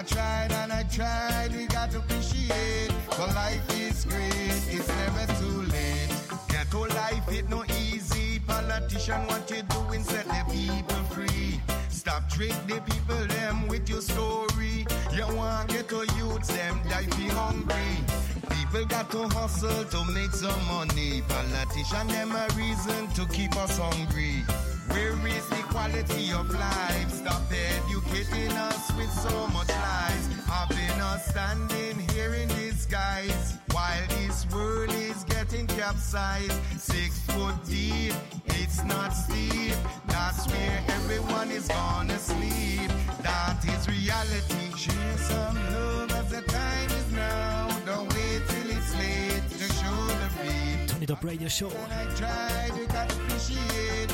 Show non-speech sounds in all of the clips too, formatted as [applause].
I tried and I tried, we got to appreciate. For life is great, it's never too late. Ghetto life, it no easy. Politician, what you doing, set the people free. Stop trick the people them with your story. You want ghetto youths them die be hungry. People got to hustle to make some money. Politician them a reason to keep us hungry. Where is the quality of life? Stop educating us with so much lies. Having us standing here in disguise while this world is getting capsized. Six foot deep, it's not steep. That's where everyone is gonna sleep. That is reality. Share some love as the time is now. Don't wait till it's late to show the feet. Turn it up radio show. I got to appreciate.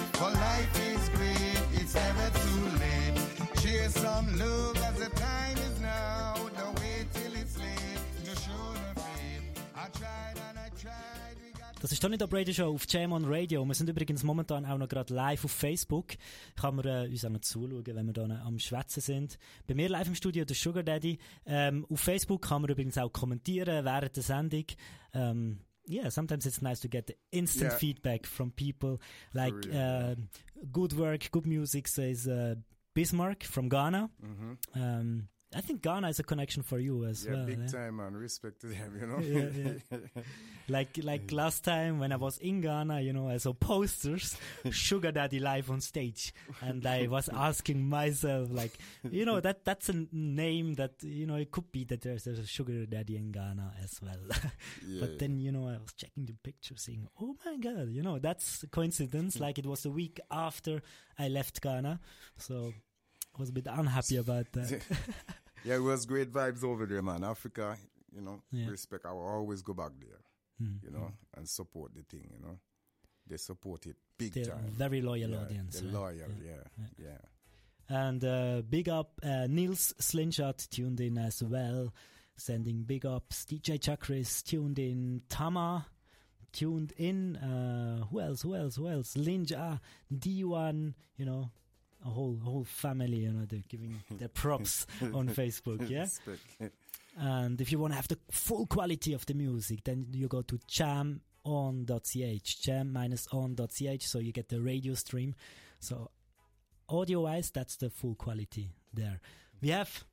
Das ist Tony Top Radio Show auf Jam on Radio. Wir sind übrigens momentan auch noch gerade live auf Facebook. Kann man äh, uns auch noch zuschauen, wenn wir da am Schwätzen sind. Bei mir live im Studio der Sugar Daddy. Ähm, auf Facebook kann man übrigens auch kommentieren während der Sendung. Ähm, yeah, sometimes it's nice to get instant Yeah. feedback from people. Like, uh, good work, good music says uh, Bismarck from Ghana. Um, I think Ghana is a connection for you as. Yeah, well. big eh? time, man. Respect to them, you know. [laughs] Yeah, yeah. [laughs] like like last time when I was in Ghana, you know, I saw posters, Sugar Daddy live on stage, and I was asking myself, like, you know, that that's a name that you know it could be that there's a Sugar Daddy in Ghana as well. [laughs] Yeah. but then you know I was checking the picture, saying, oh my god, you know, that's a coincidence. like it was the week after I left Ghana, so was a bit unhappy about that. [laughs] yeah, it was great vibes over there, man. Africa, you know, Yeah. respect. I will always go back there, Mm, you know, and support the thing, you know. They support it big They're time. very loyal yeah, audience. They're yeah. loyal, Yeah. yeah, yeah. And uh, big up uh, Nils Slingshot tuned in as well. Sending big ups. DJ Chakris tuned in. Tama tuned in. Uh, who else? Who else? Who else? Linja, D1, you know, a whole whole family, you know, they're giving their [laughs] props on Facebook, yeah? And if you want to have the full quality of the music, then you go to jam-on.ch, jam-on.ch, so you get the radio stream. So audio-wise, that's the full quality there. We have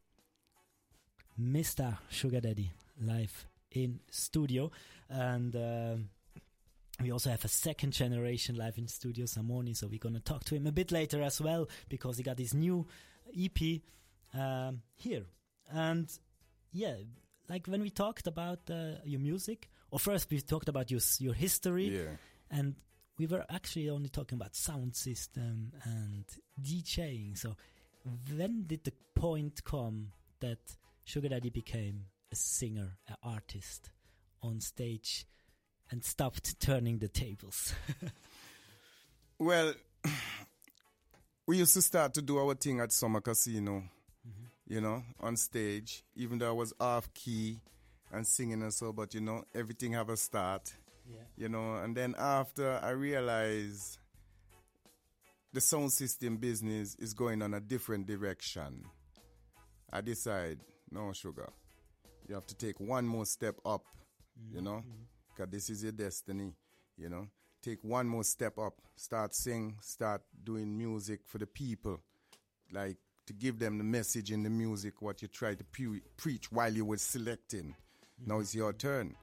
Mr. Sugar Daddy live in studio, and um, we also have a second generation live in studio, Samoni. So we're gonna talk to him a bit later as well because he got his new EP um, here, and yeah, like when we talked about uh, your music, or first we talked about your your history, Yeah. and we were actually only talking about sound system and DJing. So when did the point come that Sugar Daddy became a singer, an artist on stage, and stopped turning the tables? [laughs] Well, [clears throat] we used to start to do our thing at Summer Casino, mm-hmm. you know, on stage, even though I was off key and singing and so, but you know, everything have a start, yeah. you know, and then after I realized the sound system business is going on a different direction. I decide, no sugar, you have to take one more step up, you mm-hmm. know, mm-hmm. Because this is your destiny, you know. Take one more step up, start sing, start doing music for the people, like to give them the message in the music what you try to pre- preach while you were selecting. Mm-hmm. Now it's your turn,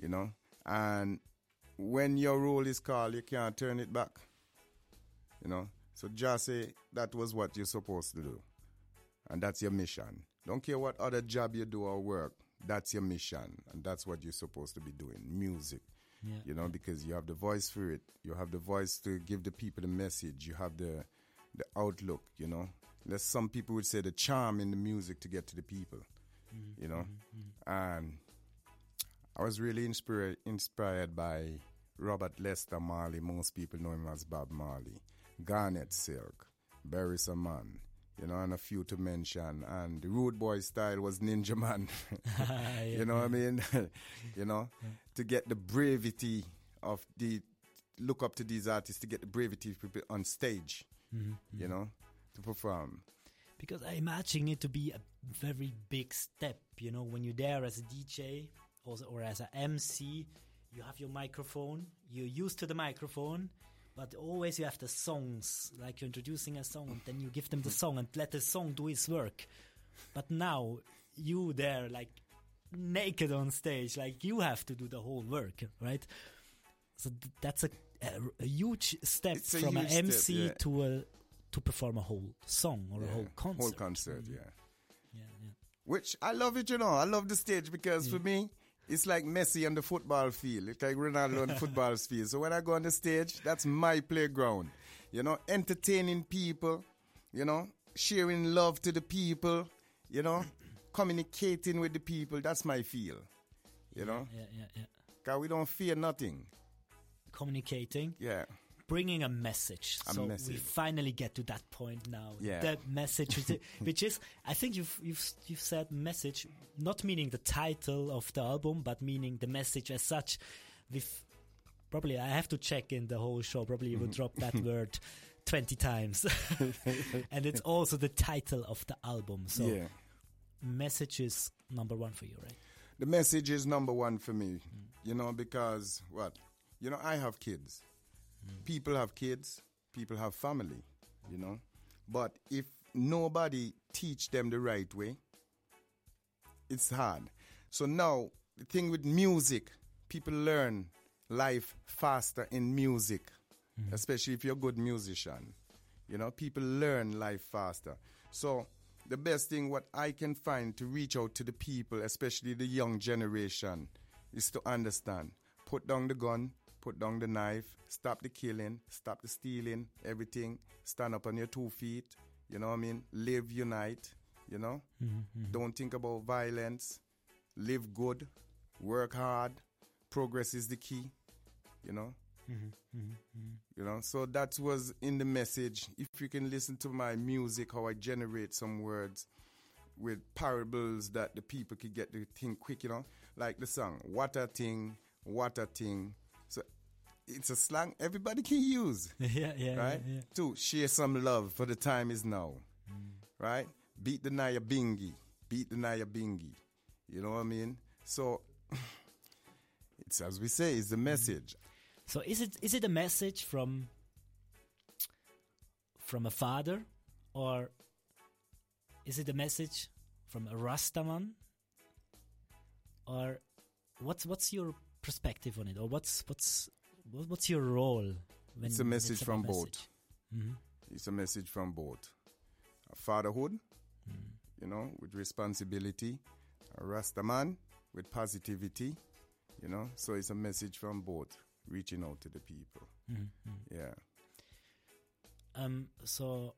you know. And when your role is called, you can't turn it back. You know? So just say that was what you're supposed to do. And that's your mission. Don't care what other job you do or work. That's your mission. And that's what you're supposed to be doing. Music. Yeah. You know, because you have the voice for it. You have the voice to give the people the message. You have the the outlook, you know. There's some people would say the charm in the music to get to the people. Mm-hmm. You know? Mm-hmm. Mm-hmm. And I was really inspired inspired by Robert Nesta Marley. Most people know him as Bob Marley. Garnet Silk, Barry Saman, you know, and a few to mention. And the Rude Boy style was Ninjaman. [laughs] [laughs] you know what I mean? [laughs] you know, to get the brevity of the look up to these artists to get the people on stage. Mm-hmm, you know, to perform. Because I imagine it to be a very big step, you know, when you're there as a DJ or, or as an MC, you have your microphone, you're used to the microphone, but always you have the songs, like you're introducing a song and then you give them the song and let the song do its work. But now you there, like naked on stage, like you have to do the whole work, right? So th- that's a, a, a huge step It's from an huge step, MC yeah. to a to perform a whole song or a Yeah, whole concert. Mm. Whole concert, yeah. Yeah, yeah. Which I love it, you know. I love the stage because for me, it's like Messi on the football field. It's like Ronaldo on the football field. So when I go on the stage, that's my playground. You know, entertaining people, you know, sharing love to the people, you know, [clears throat] communicating with the people. That's my feel. You know, yeah, yeah, yeah. because we don't fear nothing. Communicating, Yeah. Bringing a message. A so we finally get to that point now. Yeah. The message, [laughs] which is- I think you've you've you've said message, not meaning the title of the album, but meaning the message as such. With probably, I have to check in the whole show. Probably you will mm-hmm. drop that [laughs] word. 20 times [laughs] and it's also the title of the album so yeah. message is number one for you right The message is number one for me, mm. you know, because what? You know, I have kids. People have kids, people have family, you know. But if nobody teach them the right way, it's hard. So now, the thing with music, people learn life faster in music, mm-hmm. especially if you're a good musician. You know, people learn life faster. So the best thing what I can find to reach out to the people, especially the young generation, is to understand. Put down the gun, put down the knife, stop the killing, stop the stealing, everything. Stand up on your two feet. You know what I mean? Live unite. You know? Mm-hmm. Don't think about violence. Live good. Work hard. Progress is the key. You know? Mm-hmm. Mm-hmm. You know, so that was in the message. If you can listen to my music, how I generate some words with parables that the people could get the thing quick, you know, like the song "What a Thing, What a Thing." It's a slang everybody can use, [laughs] yeah yeah right? yeah, yeah. To share some love for the time is now, right? Beat the Nyabinghi, beat the Nyabinghi. You know what I mean? So [laughs] it's as we say, it's the mm-hmm. message. So is it is it a message from from a father, or is it a message from a Rastaman, or what's what's your perspective on it, or what's what's what- what's your role? When It's a message about from both. message? Mhm. It's a message from both a fatherhood, Mm. you know, with responsibility, a Rastaman with positivity, you know. So it's a message from both, reaching out to the people. Mhm. Yeah. Um, so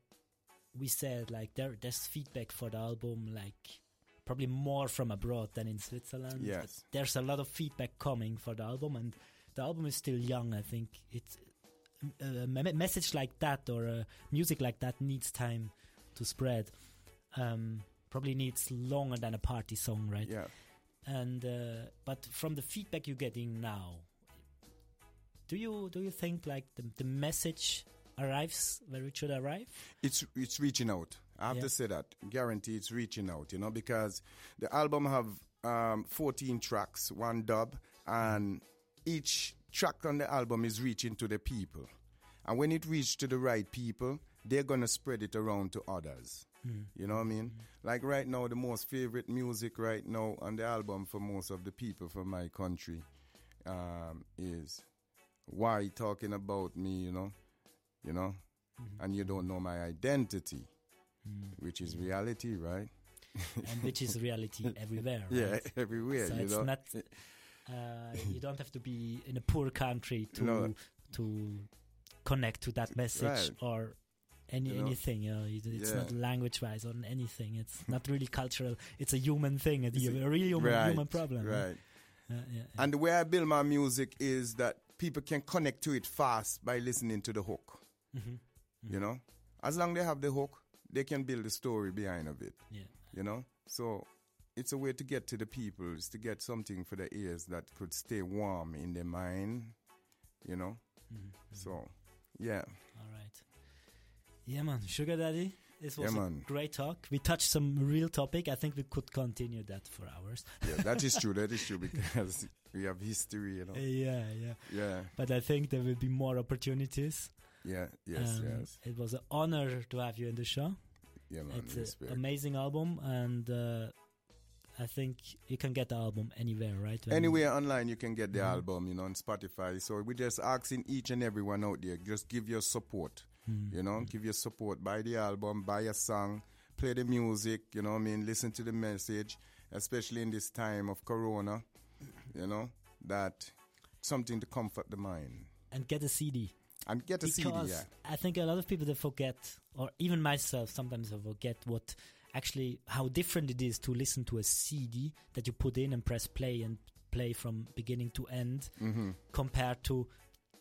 we said like there there's feedback for the album like probably more from abroad than in Switzerland. Yes. there's a lot of feedback coming for the album, and the album is still young. I think it's a, message like that or a music like that needs time to spread. Um, probably needs longer than a party song, right? Yeah. And uh, but from the feedback you're getting now, do you do you think like the the message arrives where it should arrive? It's it's reaching out. I have Yeah. to say that. Guarantee it's reaching out, you know, because the album have um, 14 tracks, one dub, and each track on the album is reaching to the people. And when it reaches to the right people, they're gonna spread it around to others. Hmm. You know what I mean? Like right now, the most favorite music right now on the album for most of the people from my country um, is "Why Talking About Me," you know, you know, hmm. and you don't know my identity, hmm. which is reality, right? and which is reality [laughs] everywhere. Yeah, everywhere. so it's know, not. Uh, you [laughs] don't have to be in a poor country to No. to connect to that message Right. or any You know? anything. You know, it's Yeah. not language wise or anything. It's [laughs] not really cultural. It's a human thing. It's a, a real human, right, human problem. right? right? Yeah, yeah. And the way I build my music is that people can connect to it fast by listening to the hook. Mhm. You know, as long as they have the hook, they can build the story behind of it. yeah. You know, so it's a way to get to the people, is to get something for their ears that could stay warm in their mind. You know, Mhm. so yeah, All right. Yeah, man. Sugar Daddy This was Yeah, a great talk. We touched some real topic. I think we could continue that for hours. Yeah, that is true. That is true [laughs] because we have history, you know. yeah, yeah. Yeah, But I think there will be more opportunities. yeah, yes, Um, yes. It was an honor to have you in the show. Yeah, man. it's an amazing album, and uh, I think you can get the album anywhere, right? When- Anywhere online you can get the Mhm. album, you know, on Spotify. So we're just asking each and everyone out there, just give your support. Mm. You know, give your support. Buy the album, buy a song, play the music, you know what I mean? Listen to the message, especially in this time of Corona, you know, that something to comfort the mind. and get a CD. And get a because CD, yeah. I think a lot of people they forget, or even myself, sometimes I forget what actually how different it is to listen to a CD that you put in and press play and play from beginning to end, hmm compared to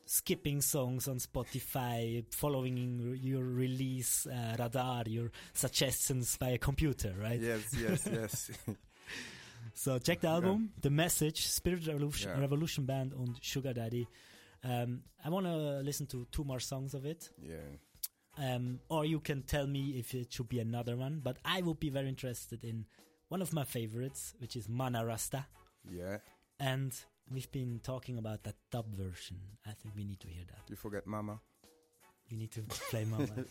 skipping songs on Spotify, following your release uh, radar, your suggestions by a computer, right? Yes, yes, [laughs] yes. So check the album, The Message, Spirit Revolution, Yeah. Revolution Band on Sugar Daddy. Um, I want to listen to two more songs of it. yeah. Um, or you can tell me if it should be another one. But I would be very interested in one of my favorites, which is Mana Rasta. Yeah. And we've been talking about that dub version. I think we need to hear that. You forget Mama. You need to play Mama. [laughs]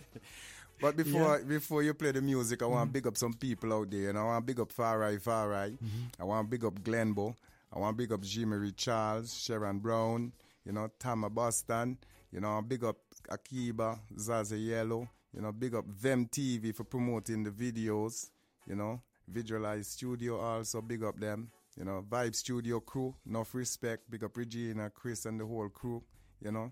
But before before you play the music, I want to big up some people out there. And I want to big up Farai Farai. I want to big up Glenbo. I want to big up Jimmy Charles, Sharon Brown, you know, Tama Boston. You know, big up Akiba, Zaza Yellow. You know, big up Them TV for promoting the videos. You know, Visualize Studio also, big up them. You know, Vibe Studio crew, enough respect. Big up Regina, Chris, and the whole crew. You know,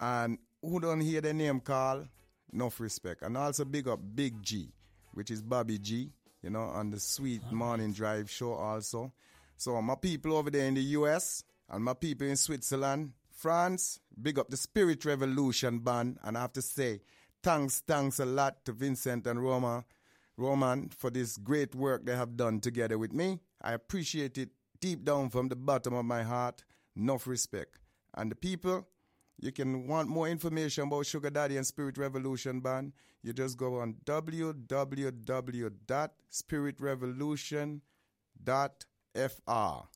and who don't hear the name call, enough respect. And also big up Big G, which is Bobby G, you know, on the Sweet Morning Drive show also. So my people over there in the US and my people in Switzerland, France, big up the Spirit Revolution band. And I have to say, thanks, thanks a lot to Vincent and Roma, Roman for this great work they have done together with me. I appreciate it deep down from the bottom of my heart. Enough respect. And the people, you can want more information about Sugar Daddy and Spirit Revolution Band. You just go on www.spiritrevolution.fr.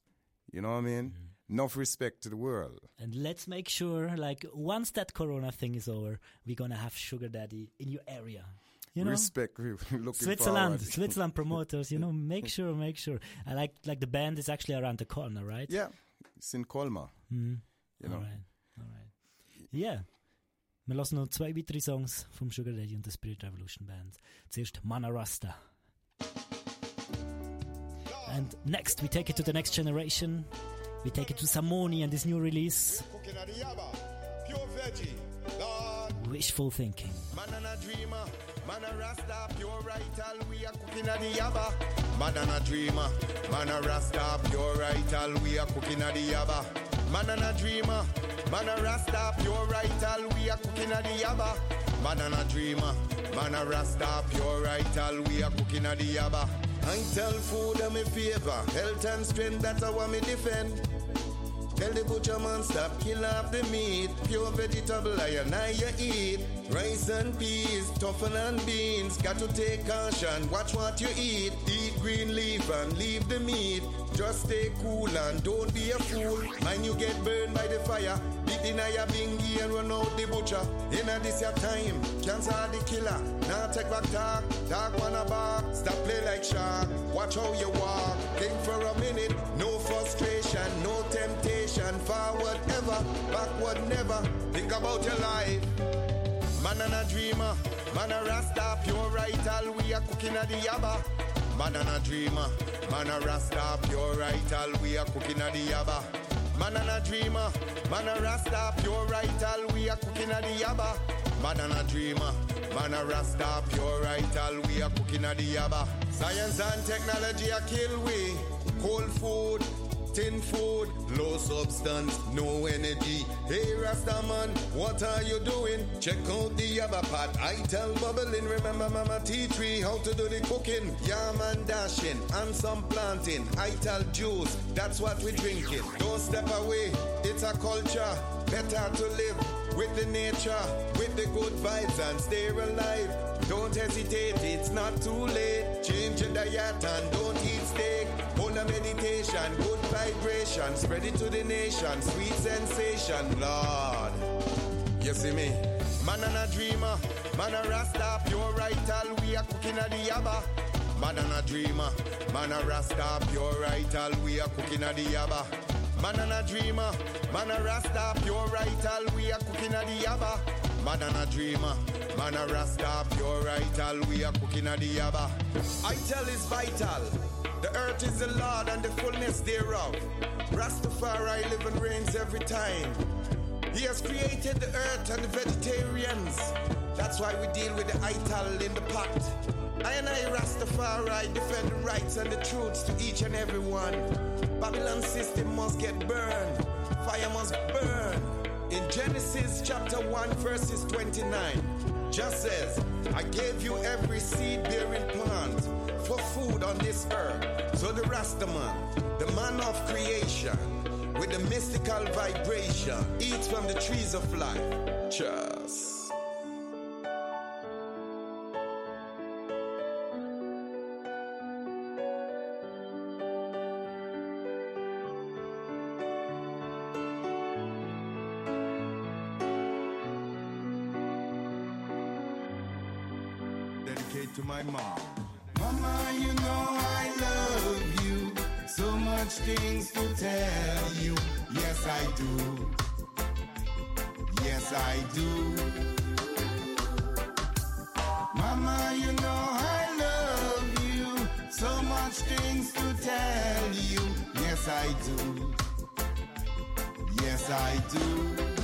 You know what I mean? Mm-hmm. Enough respect to the world. and let's make sure, like, once that Corona thing is over, we're gonna have Sugar Daddy in your area. You know, respect. [laughs] Looking Switzerland. [laughs] Switzerland promoters. You know, make sure, make sure. I like, like the band is actually around the corner, right? Yeah, it's in Colmar. Mm. You know. Alright, alright. Yeah. Wir lassen noch zwei weitere Songs vom Sugar Daddy und der Spirit Revolution Band. Zuerst Mana Rasta. And next we take it to the next generation. We take it to Samoni and this new release, Cooking at the yaba, pure veggie. Lord, Wishful Thinking. man and a dreamer, man a rasta, pure vital. We are cooking at the yaba. Man and a dreamer, man a rasta, pure vital. We are cooking at the yaba. Man and a dreamer, man a rasta, pure vital. We are cooking at the yaba. Man and a dreamer, man a rasta, pure vital. We are cooking at the yaba. Tell food I'm a favor, health and strength that's how I me defend. Tell the butcher man stop kill off the meat. Pure vegetable I and I you eat. Rice and peas, toughen and beans. Got to take caution, watch what you eat. Eat green leaf and leave the meat. Just stay cool and don't be a fool. Mind you get burned by the fire. Beat in your bingy and run out the butcher. In a this your time, cancer the killer. Now take back talk, talk wanna bar. Stop play like shark, watch how you walk. Think for a minute, no frustration, no temptation. Forward ever, backward never. Think about your life. Man and a dreamer, man a rasta, pure vital. We are cooking at the yaba. Man and a dreamer, man a rasta, pure vital. We are cooking at the yaba. Man and a dreamer, man a rasta, pure vital. We are cooking at the yaba. Man and a dreamer, man a rasta, pure vital. We are cooking at the yaba. Science and technology are kill we. Cold food, tin food, low substance, no energy. Hey Rastaman, what are you doing? Check out the Yabba pot. I tell bubbling, remember Mama T3 how to do the cooking. Yam and dashing and some planting. I tell juice, that's what we drinking. Don't step away, it's a culture. Better to live with the nature, with the good vibes and stay alive. Don't hesitate, it's not too late. Change your diet and don't eat steak. Hold a meditation, good vibration. Spread it to the nation, sweet sensation, Lord. You see me? Man and a dreamer, man a rasta, pure vital. We are cooking at the yaba. Man and a dreamer, man a rasta, pure vital. We are cooking at the yaba. Man and a dreamer, man a rasta, pure vital. We are cooking at the yaba. Man and a dreamer, man a rasta, pure vital. We are cooking at the yaba. I tell is vital. The earth is the Lord and the fullness thereof. Rastafari live and reigns every time. He has created the earth and the vegetarians. That's why we deal with the ital in the pot. I and I Rastafari defend the rights and the truths to each and every one. Babylon system must get burned. Fire must burn. In Genesis chapter 1 verses 29, just says, I gave you every seed bearing plant for food on this earth. So the Rastaman, the man of creation, with the mystical vibration, eats from the trees of life. Just. My mom. Mama, you know I love you. So much things to tell you. Yes, I do. Yes, I do. Mama, you know I love you. So much things to tell you. Yes, I do. Yes, I do.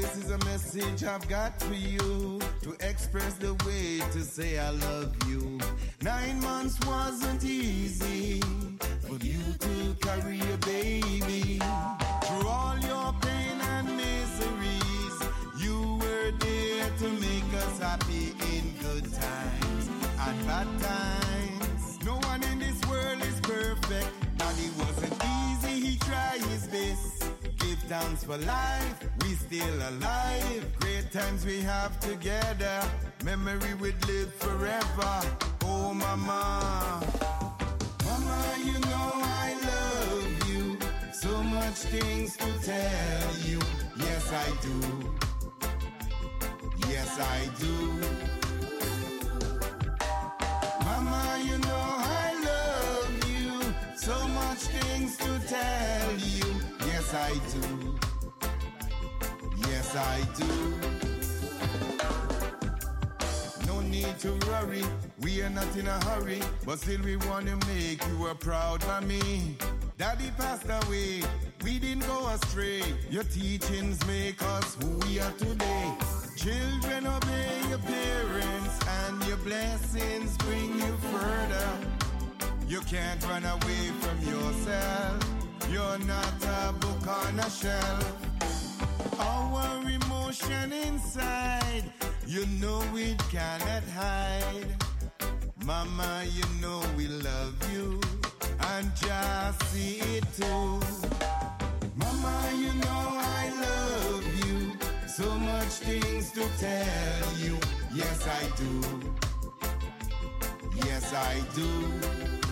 This is a message I've got for you to express the way to say I love you. Nine months wasn't easy for you to carry a baby. Through all your pain and miseries, you were there to make us happy in good times and bad times. No one in this world is perfect, it wasn't easy. He tried his best. Thanks for life, we still alive. Great times we have together, memory would live forever. Oh, mama. Mama, you know I love you. So much things to tell you. Yes, I do. Yes, I do. Mama, you know I love you. So much things to tell. Yes, I do. Yes, I do. No need to worry, we are not in a hurry, but still we wanna make you a proud mommy. Daddy passed away, we didn't go astray. Your teachings make us who we are today. Children obey your parents, and your blessings bring you further. You can't run away from yourself. You're not a book on a shelf. Our emotion inside, you know we cannot hide. Mama, you know we love you, and just see it too. Mama, you know I love you. So much things to tell you. Yes, I do. Yes, I do.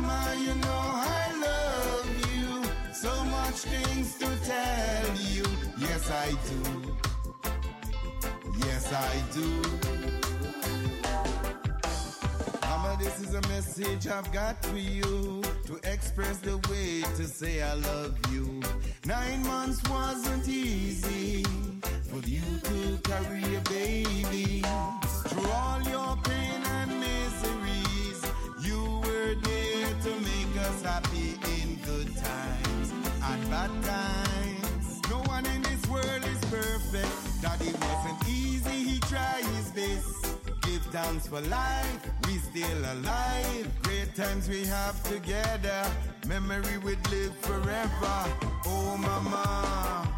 Mama, you know I love you. So much things to tell you. Yes, I do. Yes, I do. Mama, this is a message I've got for you to express the way to say I love you. Nine months wasn't easy for you to carry a baby. Through all your pain and miseries, you were to make us happy in good times and bad times. No one in this world is perfect. It wasn't easy, he tried his best. Give thanks for life, we still alive. Great times we have together, memory would live forever. Oh, mama.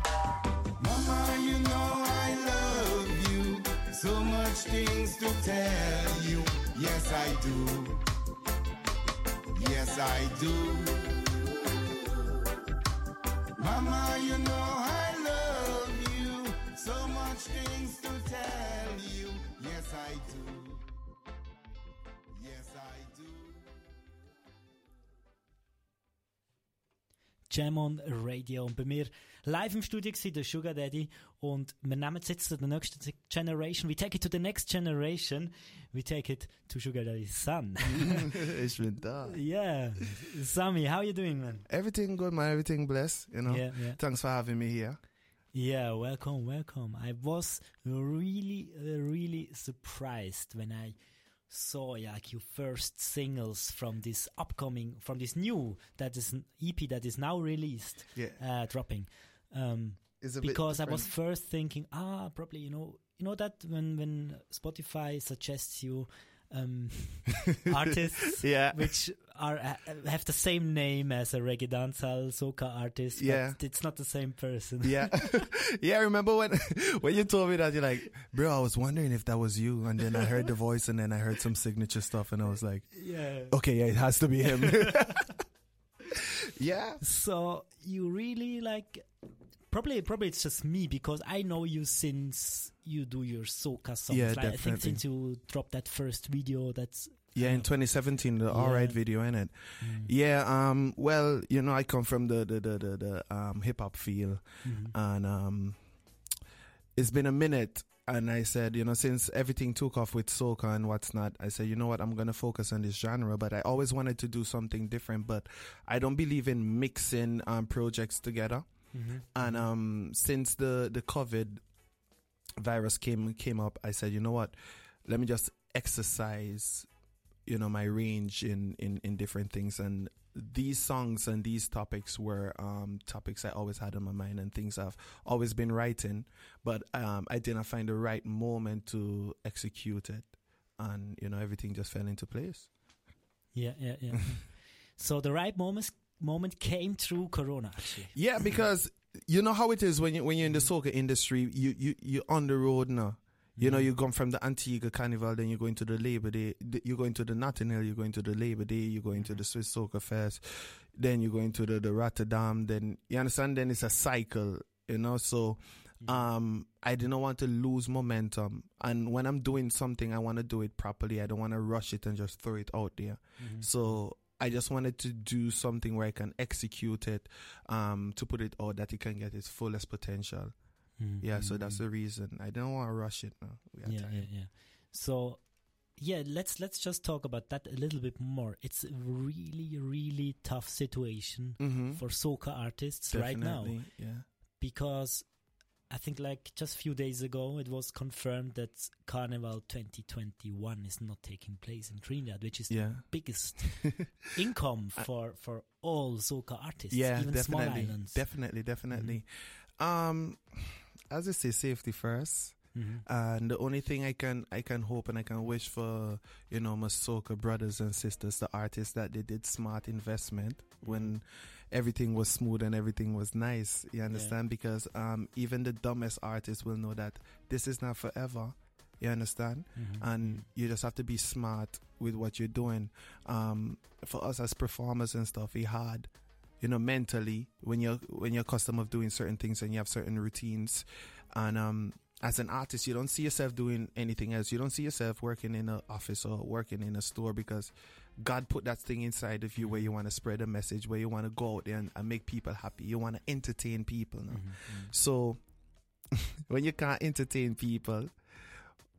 Mama, you know I love you. So much things to tell you. Yes, I do. Yes, I do. Mama, you know I love you. So much things to tell you. Yes, I do. Yes, I do. Jam on Radio. Und bei mir live im Studio war der Sugar Daddy. Und wir nehmen es jetzt zu der nächsten Generation. We take it to the next generation. We take it to Sugar Daddy's son. ich bin da. Yeah. Sammy, how you doing, man? Everything good, man. Everything blessed, you know. Yeah, yeah. Thanks for having me here. Yeah, welcome, welcome. I was really, really surprised when I saw like your first singles from this upcoming, from this new that is EP that is now released, Yeah. uh, dropping. Um, because I was first thinking, ah, probably you know, you know that when when Spotify suggests you um, [laughs] artists Yeah. which are have the same name as a reggae dancehall soca artist, Yeah. but it's not the same person. Yeah, [laughs] [laughs] yeah. I remember when when you told me that you're like, bro, I was wondering if that was you, and then I heard the voice, and then I heard some signature stuff, and I was like, yeah. okay, yeah, it has to be him. yeah, So you really like probably probably it's just me because I know you since you do your soca songs. Yeah, like, I think since you dropped that first video, that's yeah. In 2017, the All Right video in it. Yeah. Um. Well, you know, I come from the the the the, the um hip hop feel, Mhm. and um, it's been a minute. And I said, you know, since everything took off with soca and what's not, I said, you know what, I'm gonna focus on this genre. But I always wanted to do something different. But I don't believe in mixing um, projects together. Mhm. And um, since the the COVID virus came came up, I said, you know what, let me just exercise, you know, my range in in in different things. And these songs and these topics were um, topics I always had in my mind and things I've always been writing, but um, I didn't find the right moment to execute it, and you know, everything just fell into place. yeah, yeah, yeah. [laughs] so the right moment moment came through Corona actually. Yeah, because you know how it is when you when you're in the mm. soca industry, you you you're on the road now. You know, mm. you come from the Antigua Carnival, then you're going to the Labor Day, you're going to the Notting Hill, you're going to the Labor Day, you're going mm-hmm. to the Swiss Soca Fest, then you're going to the, the Rotterdam, then you understand, then it's a cycle, you know, so mm-hmm. um I didn't want to lose momentum. And when I'm doing something, I want to do it properly. I don't want to rush it and just throw it out there. Mm-hmm. So I just wanted to do something where I can execute it, um, to put it out that it can get its fullest potential. Mhm. Yeah, so that's the reason. I don't want to rush it now. Yeah, time. yeah, yeah. So, yeah, let's let's just talk about that a little bit more. It's a really, really tough situation Mhm. for soca artists right now Yeah. because I think like just a few days ago it was confirmed that Carnival 2021 is not taking place in Trinidad, which is the biggest [laughs] income for for all soca artists, yeah, even small definitely. islands. Definitely, definitely. Um, as I say, safety first. Mhm. And the only thing I can I can hope and I can wish for you know my soca brothers and sisters, the artists that they did smart investment when everything was smooth and everything was nice. You understand? Because um, even the dumbest artist will know that this is not forever. You understand? Mhm. and you just have to be smart with what you're doing. Um, for us as performers and stuff, it's hard, you know, mentally when you're when you're accustomed of doing certain things and you have certain routines, and um, as an artist, you don't see yourself doing anything else. You don't see yourself working in an office or working in a store because God put that thing inside of you where you want to spread a message, where you want to go out there and, and make people happy. You want to entertain people. now. Mhm. Mhm. So [laughs] when you can't entertain people,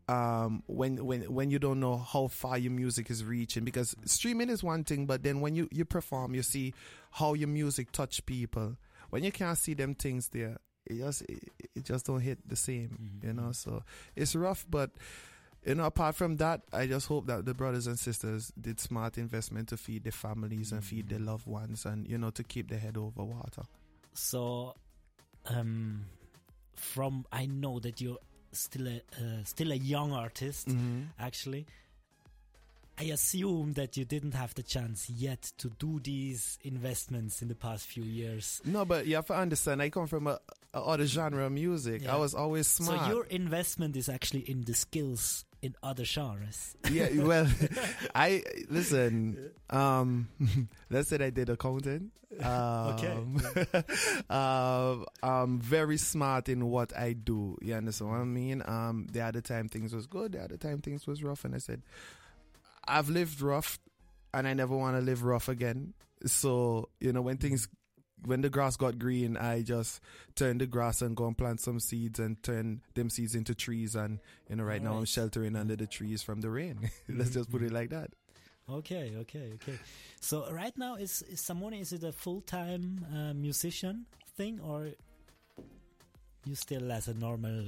um, when when when you don't know how far your music is reaching, because streaming is one thing, but then when you you perform, you see how your music touch people. When you can't see them things there, it just it, it just don't hit the same, Mhm. you know. So it's rough, but. You know, apart from that, I just hope that the brothers and sisters did smart investment to feed their families and feed their loved ones, and you know, to keep their head over water. So, um, from I know that you're still a uh, still a young artist. Mm-hmm. Actually, I assume that you didn't have the chance yet to do these investments in the past few years. No, but you have to understand. I come from a, a other genre of music. Yeah. I was always smart. So your investment is actually in the skills in other genres. yeah, [laughs] well, I listen. Um, [laughs] let's say I did accounting. Um, Okay. um, [laughs] I'm very smart in what I do. You understand what I mean? Um, the other time things was good. The other time things was rough, and I said, I've lived rough, and I never want to live rough again. So you know, when things when the grass got green, I just turned the grass and go and plant some seeds and turn them seeds into trees. And you know, right now I'm sheltering under the trees from the rain. [laughs] Let's just put it like that. Okay, okay, okay. So right now, is, is Samoni is it a full time uh, musician thing or you still as a normal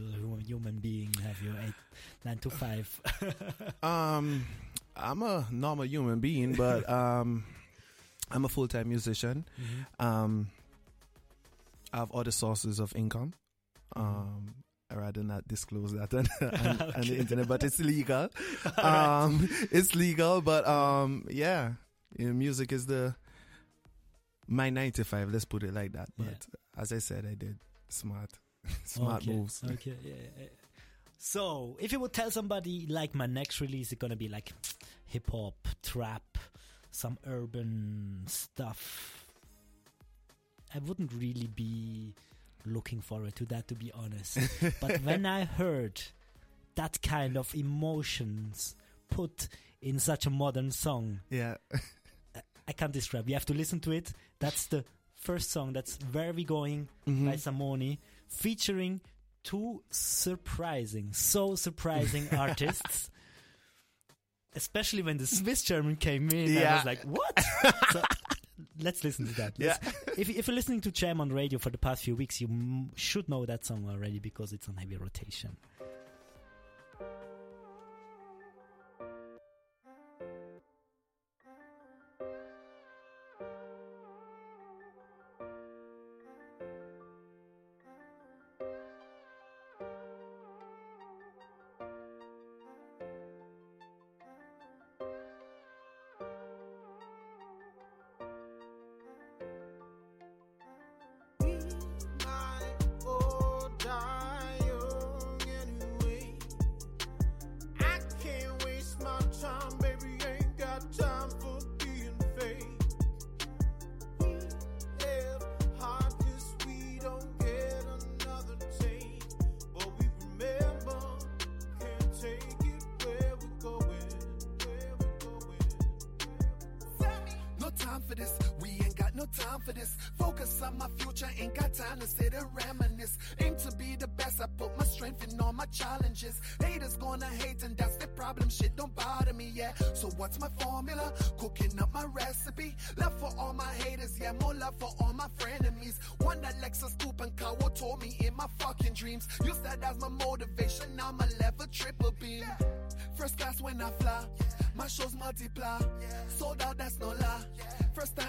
human being have your eight nine to five? [laughs] Um, I'm a normal human being, but um, I'm a full time musician. Mhm. Um, I have other sources of income. Um, I rather not disclose that on, [laughs] on, on the internet, but it's legal. [laughs] um, it's legal, but um, yeah, you know, music is the my nine to five. Let's put it like that. But Yeah. as I said, I did smart, [laughs] smart okay. moves. Okay, yeah, yeah. So, if you would tell somebody like my next release is gonna be like hip hop, trap, some urban stuff, I wouldn't really be looking forward to that, to be honest. [laughs] but when I heard that kind of emotions put in such a modern song, Yeah, I can't describe. You have to listen to it. That's the first song. That's Where We Going Mhm. by Samoni, featuring two surprising, so surprising [laughs] artists. Especially when the Swiss German came in, I was like, "What?" [laughs] so, let's listen to that. yeah. If, if you're listening to Jam on radio for the past few weeks, you m- should know that song already because it's on heavy rotation.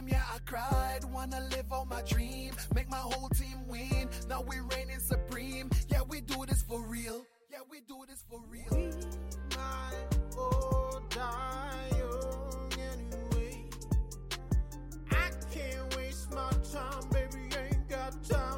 Time, yeah, I cried. Wanna live out my dream, make my whole team win. Now we reigning supreme. Yeah, we do this for real. Yeah, we do this for real. We might all die young anyway. I can't waste my time, baby. Ain't got time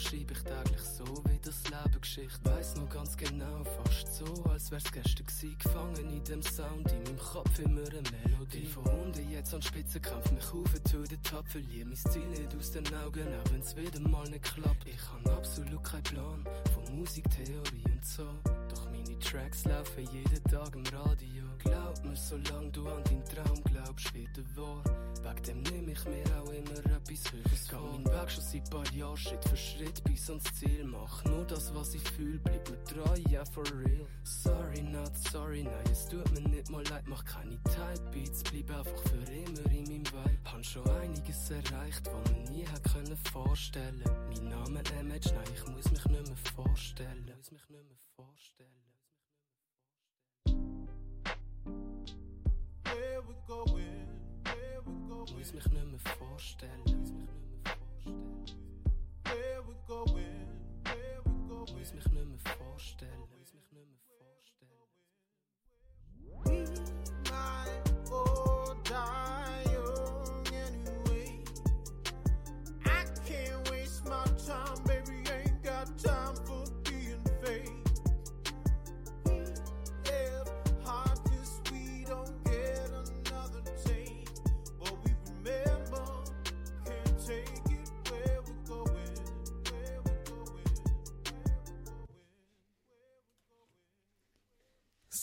schreibe ich täglich so wie das Leben Geschichte. Weiß noch ganz genau, fast so, als wär's gestern gewesen. Gefangen in dem Sound, in meinem Kopf immer eine Melodie. Von unten jetzt an Spitze kämpft mich auf to the top. Verliere mein Ziel nicht aus den Augen, auch wenn's wieder mal nicht klappt. Ich habe absolut keinen Plan von Musiktheorie und so. Doch meine Tracks laufen jeden Tag im Radio. Glaub mir, solange du an deinen Traum glaubst, wird er wahr. Wegen dem nehme ich mir auch immer etwas Höheres vor. Meinen Weg schon seit paar Jahren, Schritt für Schritt bis ans Ziel. Mach nur das, was ich fühl, bleib mir treu, ja, for real. Sorry, not sorry, nein, es tut mir nicht mal leid, mach keine Type Beats, bleib einfach für immer in meinem Vibe. Han schon einiges erreicht, was man nie hat können vorstellen. Mein Name Image, nein, ich muss mich nicht mehr vorstellen. Ich muss mich nicht mehr vorstellen. Where we're going, where we're going. Muss mich nicht mehr vorstellen. Muss mich nicht mehr vorstellen. Where we're going, where we're going. Muss mich nicht mehr vorstellen.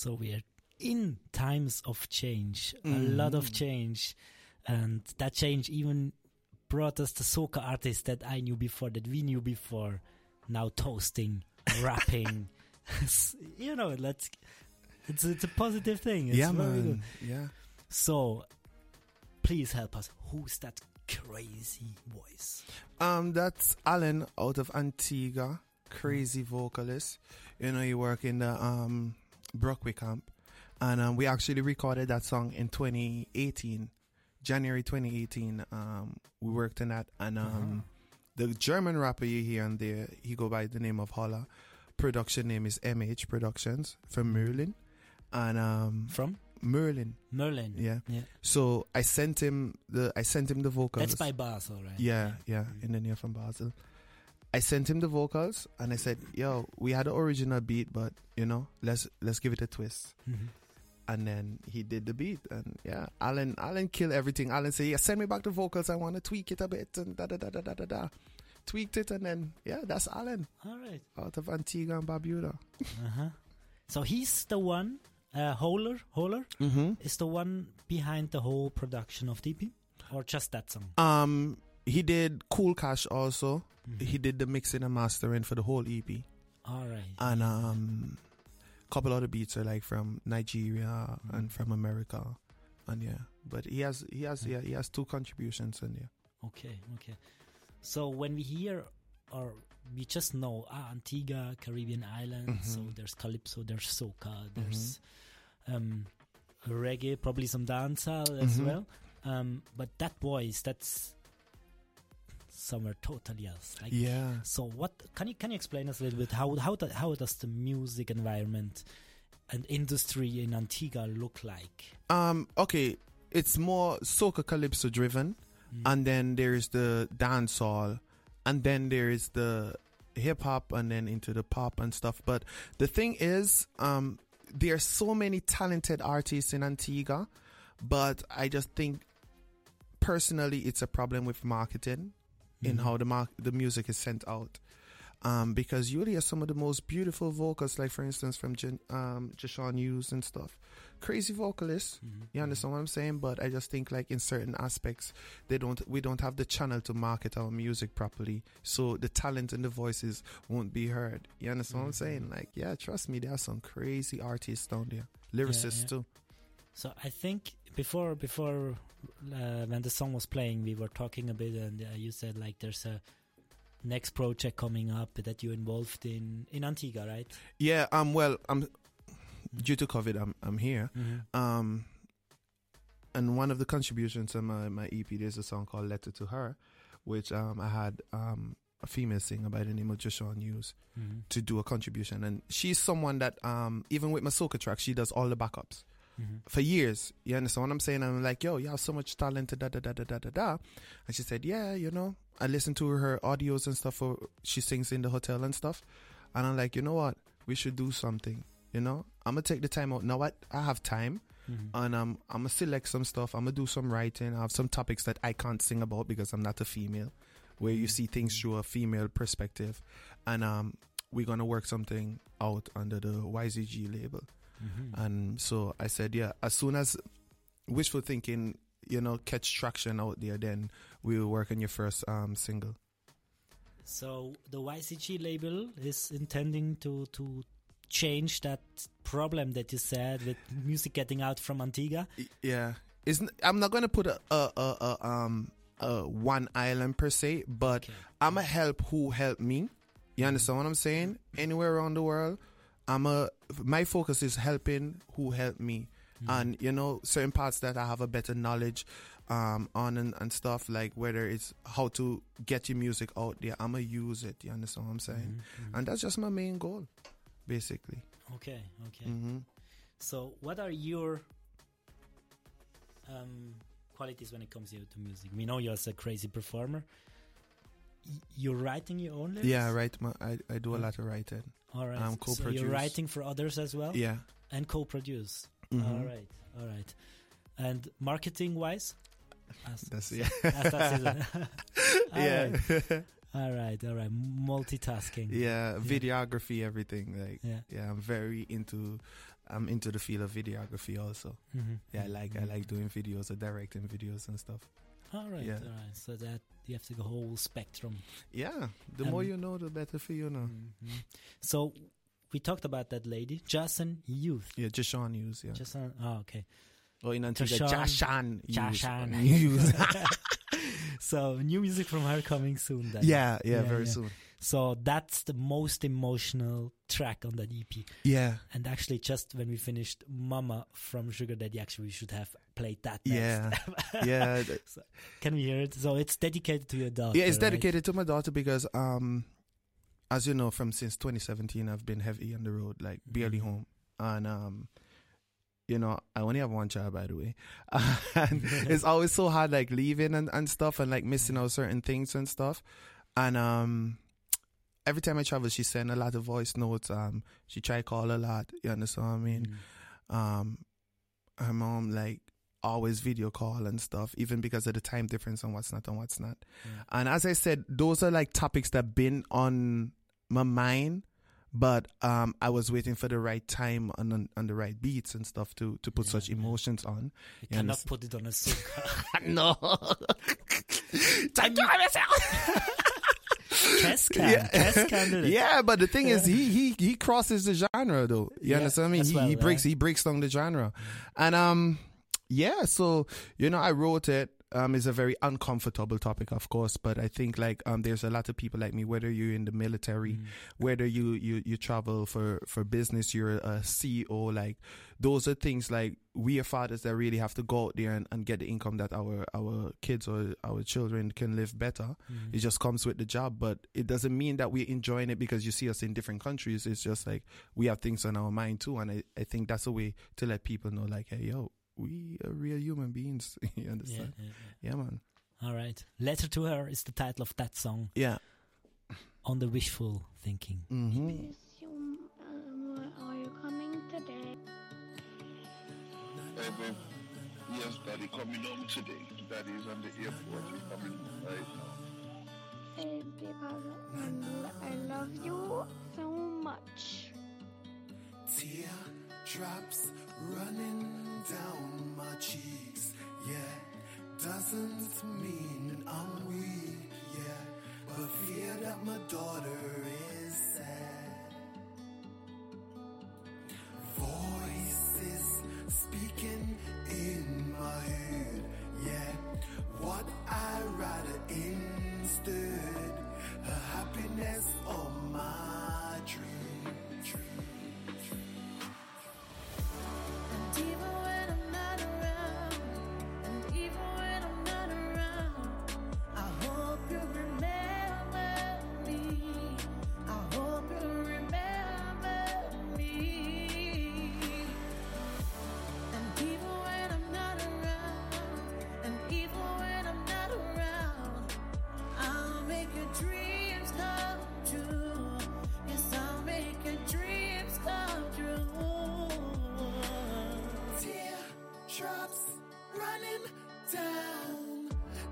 So we are in times of change, a lot of Mm. change, and that change even brought us the soca artists that I knew before, that we knew before, now toasting, [laughs] rapping. [laughs] you know, let's. It's it's a positive thing. It's yeah, very good. man. Yeah. So, please help us. Who's that crazy voice? Um, that's Alan out of Antigua, crazy vocalist. You know, he work in the um Brockway camp, and um, we actually recorded that song in 2018, January 2018. Um, we worked on that, and um, the German rapper you hear on there, he go by the name of Holla. Production name is MH Productions from Merlin, and um, From Merlin, Merlin. yeah. Yeah. So I sent him the I sent him the vocals. That's by Basel, right? Yeah, yeah, in the near from Basel. I sent him the vocals and I said, "Yo, we had the original beat, but you know, let's let's give it a twist." Mhm. And then he did the beat, and yeah, Alan Alan killed everything. Alan said, "Yeah, send me back the vocals. I want to tweak it a bit and da da da da da da da." Tweaked it, and then yeah, that's Alan All right. out of Antigua and Barbuda. Uh-huh. So he's the one, uh, Holler, Holler Mm-hmm. is the one behind the whole production of DP? Or just that song? Um, he did Cool Cash also. Mhm. He did the mixing and mastering for the whole EP. All right. and um couple other beats are like from Nigeria and from America and yeah but he has he has yeah he has two contributions in there Okay, okay. So when we hear or we just know ah, Antigua, Caribbean islands, so Mhm. there's calypso, there's soca, there's um, reggae, probably some dancehall as Mhm. well. Um, but that voice, that's somewhere totally else. Like, yeah So what can you can you explain us a little bit how how the, how does the music environment and industry in Antigua look like? um okay it's more soca calypso driven Mm. and then there's the dancehall and then there's the hip hop and then into the pop and stuff but the thing is um there are so many talented artists in Antigua but I just think personally it's a problem with marketing in Mhm. how the mar- the music is sent out. Um, because you hear some of the most beautiful vocals, like for instance from Jan- um, Jashawn Hughes and stuff. Crazy vocalists, Mhm. you understand what I'm saying? But I just think like in certain aspects, they don't we don't have the channel to market our music properly, so the talent and the voices won't be heard. You understand what I'm saying? Mhm. Like, yeah, trust me, there are some crazy artists down there, lyricists yeah. too. So I think before before uh, when the song was playing, we were talking a bit, and uh, you said like there's a next project coming up that you're involved in in Antigua, right? Yeah, um, well, I'm due to COVID, I'm I'm here. Mm-hmm. Um, and one of the contributions on my, my EP, there's a song called Letter to Her, which um, I had um, a female singer by the name of Joshua News Mm-hmm. to do a contribution. And she's someone that, um, even with my soca track, she does all the backups Mm-hmm. for years. You understand what I'm saying? I'm like, yo, you have so much talent, da da da da da da da. And she said, yeah, you know, I listen to her audios and stuff. For, she sings in the hotel and stuff. And I'm like, you know what? We should do something. You know, I'm gonna take the time out. Now what? I have time Mm-hmm. and um, I'm gonna select some stuff. I'm gonna do some writing. I have some topics that I can't sing about because I'm not a female, where you see things through a female perspective, and um, we're gonna work something out under the YZG label. Mm-hmm. And so I said, yeah, as soon as wishful thinking, you know, catch traction out there, then we'll work on your first um single. So the YCG label is intending to to change that problem that you said with music getting out from Antigua. Y- Yeah, it's n- I'm not gonna put a a, a, a um a one island per se, but Okay. I'm a help who help me. You understand what I'm saying? Anywhere around the world, I'm a my focus is helping who help me, and you know certain parts that I have a better knowledge um on and, and stuff like whether it's how to get your music out there. I'ma use it. You understand what I'm saying? Mhm. And that's just my main goal, basically. Okay, okay. hmm So, what are your um, qualities when it comes to, to music? We know you're a crazy performer. You're writing your own lyrics? Yeah, right. My, I I do a lot of writing. All right. I'm So you're writing for others as well? Yeah. And co-produce. Mhm. All right, all right. And marketing-wise? That's yeah. as that's it. [laughs] All yeah. right, [laughs] all right, all right. Multitasking. yeah, videography, everything. Like, Yeah. yeah, I'm very into I'm into the field of videography also. Mhm. Yeah, I like I like doing videos or directing videos and stuff. All right, Yeah. all right. So that you have the whole spectrum. Yeah, the more Um, you know, the better for you know. Mhm. So we talked about that lady, Jason Youth. Yeah, Jashan Youth. yeah. Jason. Oh, okay. or in Antigua, Jashan. Jashan use. [laughs] [laughs] so new music from her coming soon. Then. yeah, yeah, Yeah, very yeah. soon. So that's the most emotional track on that EP. Yeah, And actually, just when we finished Mama from Sugar Daddy, actually we should have played that. yeah, Next. yeah. [laughs] th- Can we hear it? So it's dedicated to your daughter. yeah, it's right? dedicated to my daughter because, um, as you know, from since 2017, I've been heavy on the road, like barely Mhm. home, and um, you know, I only have one child, by the way, [laughs] and [laughs] it's always so hard, like leaving and, and stuff, and like missing out certain things and stuff, and um. Every time I travel, she send a lot of voice notes. Um, she try call a lot. You understand what I mean? Mm. um her mom like always video call and stuff even because of the time difference and what's not and what's not Yeah. and as i said those are like topics that been on my mind but um i was waiting for the right time and on, on the right beats and stuff to to put Yeah, such emotions on You You cannot understand? put it on a [laughs] soca. no time to myself Kes [laughs] can. Yeah. Kes can [laughs] yeah, but the thing is, he he he crosses the genre though. You Yeah, understand? I mean, he, well, he breaks yeah. he breaks down the genre, and um, yeah. So you know, I wrote it. Um, it's a very uncomfortable topic, of course, but I think like um, there's a lot of people like me. Whether you're in the military, Mm. whether you you you travel for for business, you're a CEO. Like those are things like we are fathers that really have to go out there and, and get the income that our our kids or our children can live better. Mm. It just comes with the job, but it doesn't mean that we're enjoying it because you see us in different countries. It's just like we have things on our mind too, and I, I think that's a way to let people know, like, hey, yo, we are real human beings. [laughs] you Yeah, understand? yeah, Yeah, man. All right. Letter to her is the title of that song. Yeah. On the wishful thinking. Mm-hmm. Assume, um, are you coming today? Hey, babe. Yes, Daddy coming home today. Daddy is on the airport. He's coming right now. Because I, I love you so much. Teardrops running down my cheeks, yeah. Doesn't mean I'm weak, yeah. But fear that my daughter is sad. Voices speaking in my head, yeah. What I rather instead, her happiness or my dream, dream. And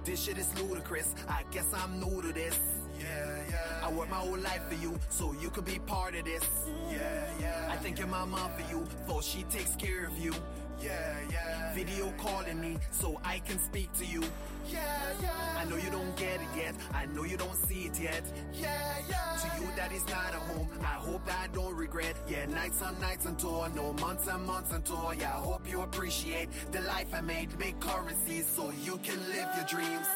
This shit is ludicrous. I guess I'm new to this. Yeah, yeah. I work my whole life for you, so you could be part of this. Yeah, yeah. I thank your mama for you, for she takes care of you. Yeah, yeah. Video calling me, so I can speak to you. Yeah, yeah. I know you don't get it yet. I know you don't see it yet. Yeah, yeah. To you that is not a home. I hope I don't regret. Yeah, nights and nights on tour. No months and months on tour. Yeah, I hope you appreciate the life I made. Make currencies so you can live your dreams.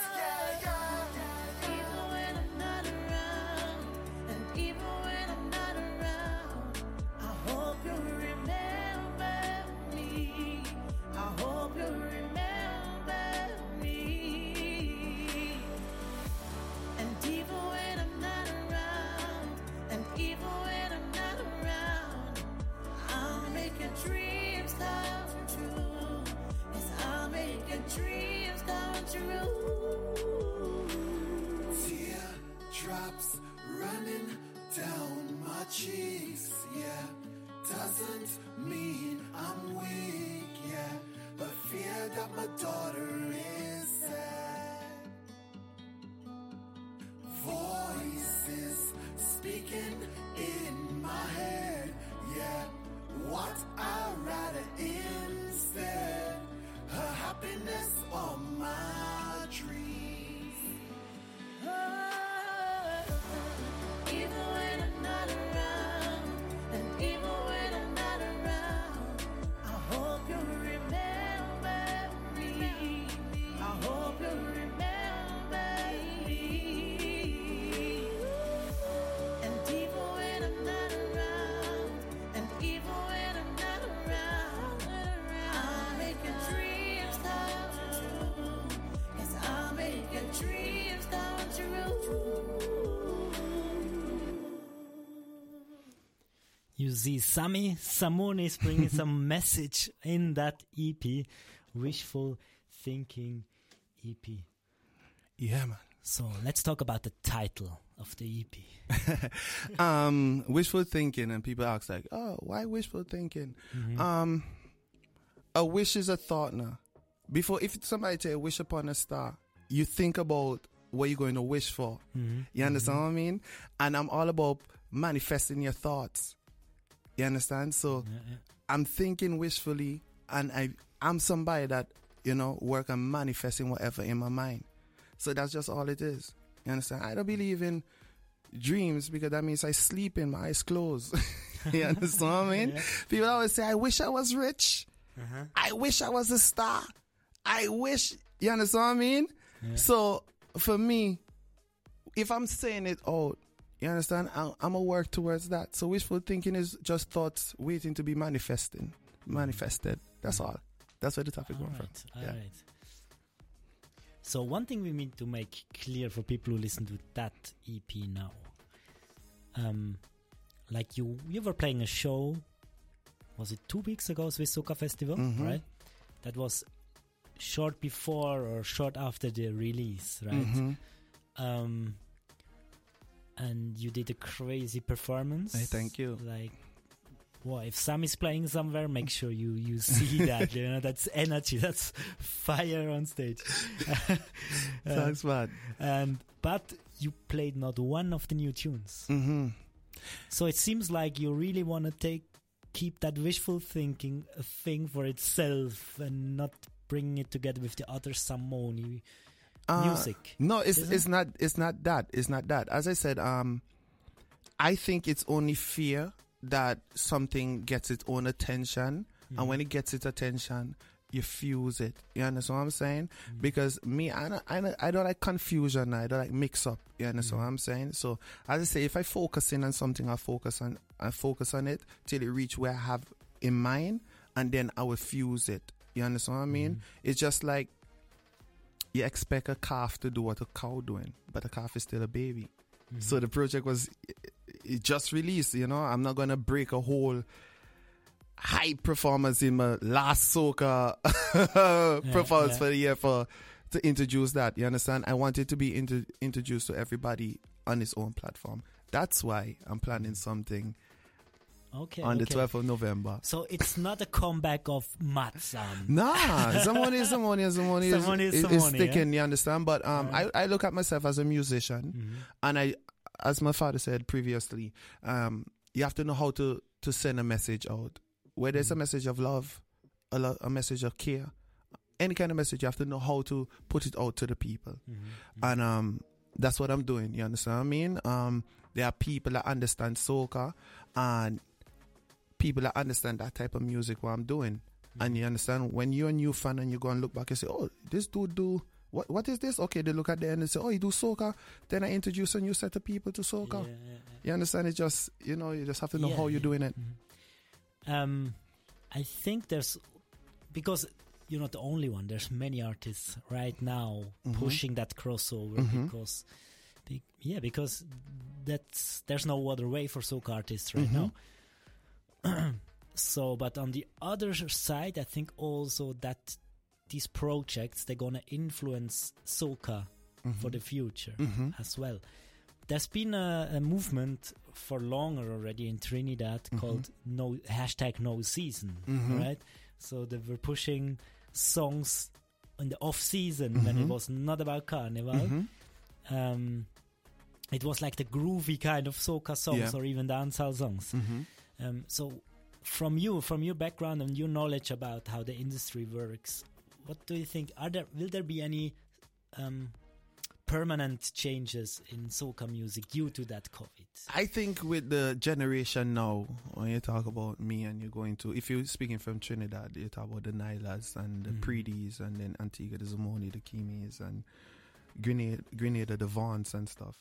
You see, Sammy Samone is bringing some [laughs] message in that EP, Wishful Thinking EP. Yeah, man. So let's talk about the title of the EP. [laughs] um, wishful thinking, and people ask like, "Oh, why wishful thinking?" Mhm. Um, a wish is a thought now. Before, if somebody you wish upon a star, you think about what you're going to wish for. Mhm. You understand what I mean? And I'm all about manifesting your thoughts. You understand? So I'm thinking wishfully, and I I'm somebody that you know work on manifesting whatever in my mind. So that's just all it is. You understand? I don't believe in dreams because that means I sleep in my eyes closed. [laughs] you understand what I mean? Yeah. People always say, "I wish I was rich. Uh-huh. I wish I was a star. I wish." You understand what I mean? So for me, if I'm saying it out, you understand? I, I'm gonna work towards that. So wishful thinking is just thoughts waiting to be manifesting, manifested. That's all. That's where the topic comes from. All right. So one thing we need to make clear for people who listen to that EP now, um, like you, you were playing a show. Was it two weeks ago, Swiss Soca Festival, Mhm. right? That was short before or short after the release, right? Mhm. Um, and you did a crazy performance. Hey, thank you. Like, well, if Sam is playing somewhere, make sure you you see [laughs] that. You know, that's energy. That's fire on stage. [laughs] Uh, Thanks, man. And but you played not one of the new tunes. Mm-hmm. So it seems like you really want to take keep that wishful thinking a thing for itself and not bring it together with the other Samoni Uh, music. No, it's isn't it's not it's not that. It's not that. As I said, um I think it's only fear that something gets its own attention Mm-hmm. and when it gets its attention you fuse it. You understand what I'm saying? Mm-hmm. Because me, I don't, I don't, I don't like confusion. I don't like mix up. You understand what I'm saying? So as I say, if I focus in on something, I focus on, I focus on it till it reach where I have in mind, and then I will fuse it. You understand what I mean? It's just like you expect a calf to do what a cow doing, but a calf is still a baby. Mm-hmm. So the project was it- it just released. You know, I'm not gonna break a whole high performance in my last soca [laughs] performance yeah. for the year for to introduce that. You understand? I want it to be intro introduced to everybody on its own platform. That's why I'm planning mm. something Okay. on the 12th of November. So it's not a comeback of Matsam. Nah, someone is someone is someone is, Someone is is, someone, yeah? sticking. You understand? But um, I, I look at myself as a musician, Mm-hmm. and I, as my father said previously, um, you have to know how to to send a message out. Whether Mm-hmm. it's a message of love, a, lo- a message of care, any kind of message, you have to know how to put it out to the people, Mm-hmm. and um, that's what I'm doing. You understand what I mean? Um, there are people that understand soca, and people that understand that type of music what I'm doing. And you understand when you're a new fan and you go and look back and say, Oh, this dude do what what is this? Okay, they look at the end and say, Oh, you do soca. Then I introduce a new set of people to soca. You understand? It just you know, you just have to know Yeah, how you're yeah. doing it. Um, I think there's because you're not the only one. There's many artists right now Mhm. pushing that crossover Mhm. because, yeah, because that's there's no other way for soca artists right Mhm. now. [clears throat] so, but on the other side, I think also that these projects they're gonna influence soca for Mhm. the future Mhm. as well. There's been a, a movement for longer already in Trinidad Mhm. called no hashtag no season, Mhm. right? So they were pushing songs in the off season when it Mhm. was not about carnival. Mhm. Um, it was like the groovy kind of soca songs Yeah. or even dancehall songs. Um, so from you, from your background and your knowledge about how the industry works, what do you think? Are there will there be any um, permanent changes in soca music due to that COVID? I think with the generation now, when you talk about me and you're going to, if you're speaking from Trinidad, you talk about the Nailahs and the. Predis and then Antigua, the Zamoni, the Kimis and Grenada, Grenada, the Vaughns and stuff.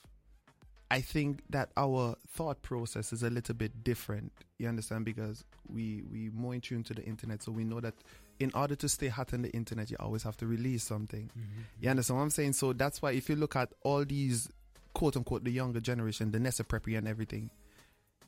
I think that our thought process is a little bit different. You understand? Because we we more in tune to the internet, so we know that in order to stay hot on the internet, you always have to release something. You understand what I'm saying? So that's why if you look at all these quote unquote the younger generation, the Nessa Preppy and everything,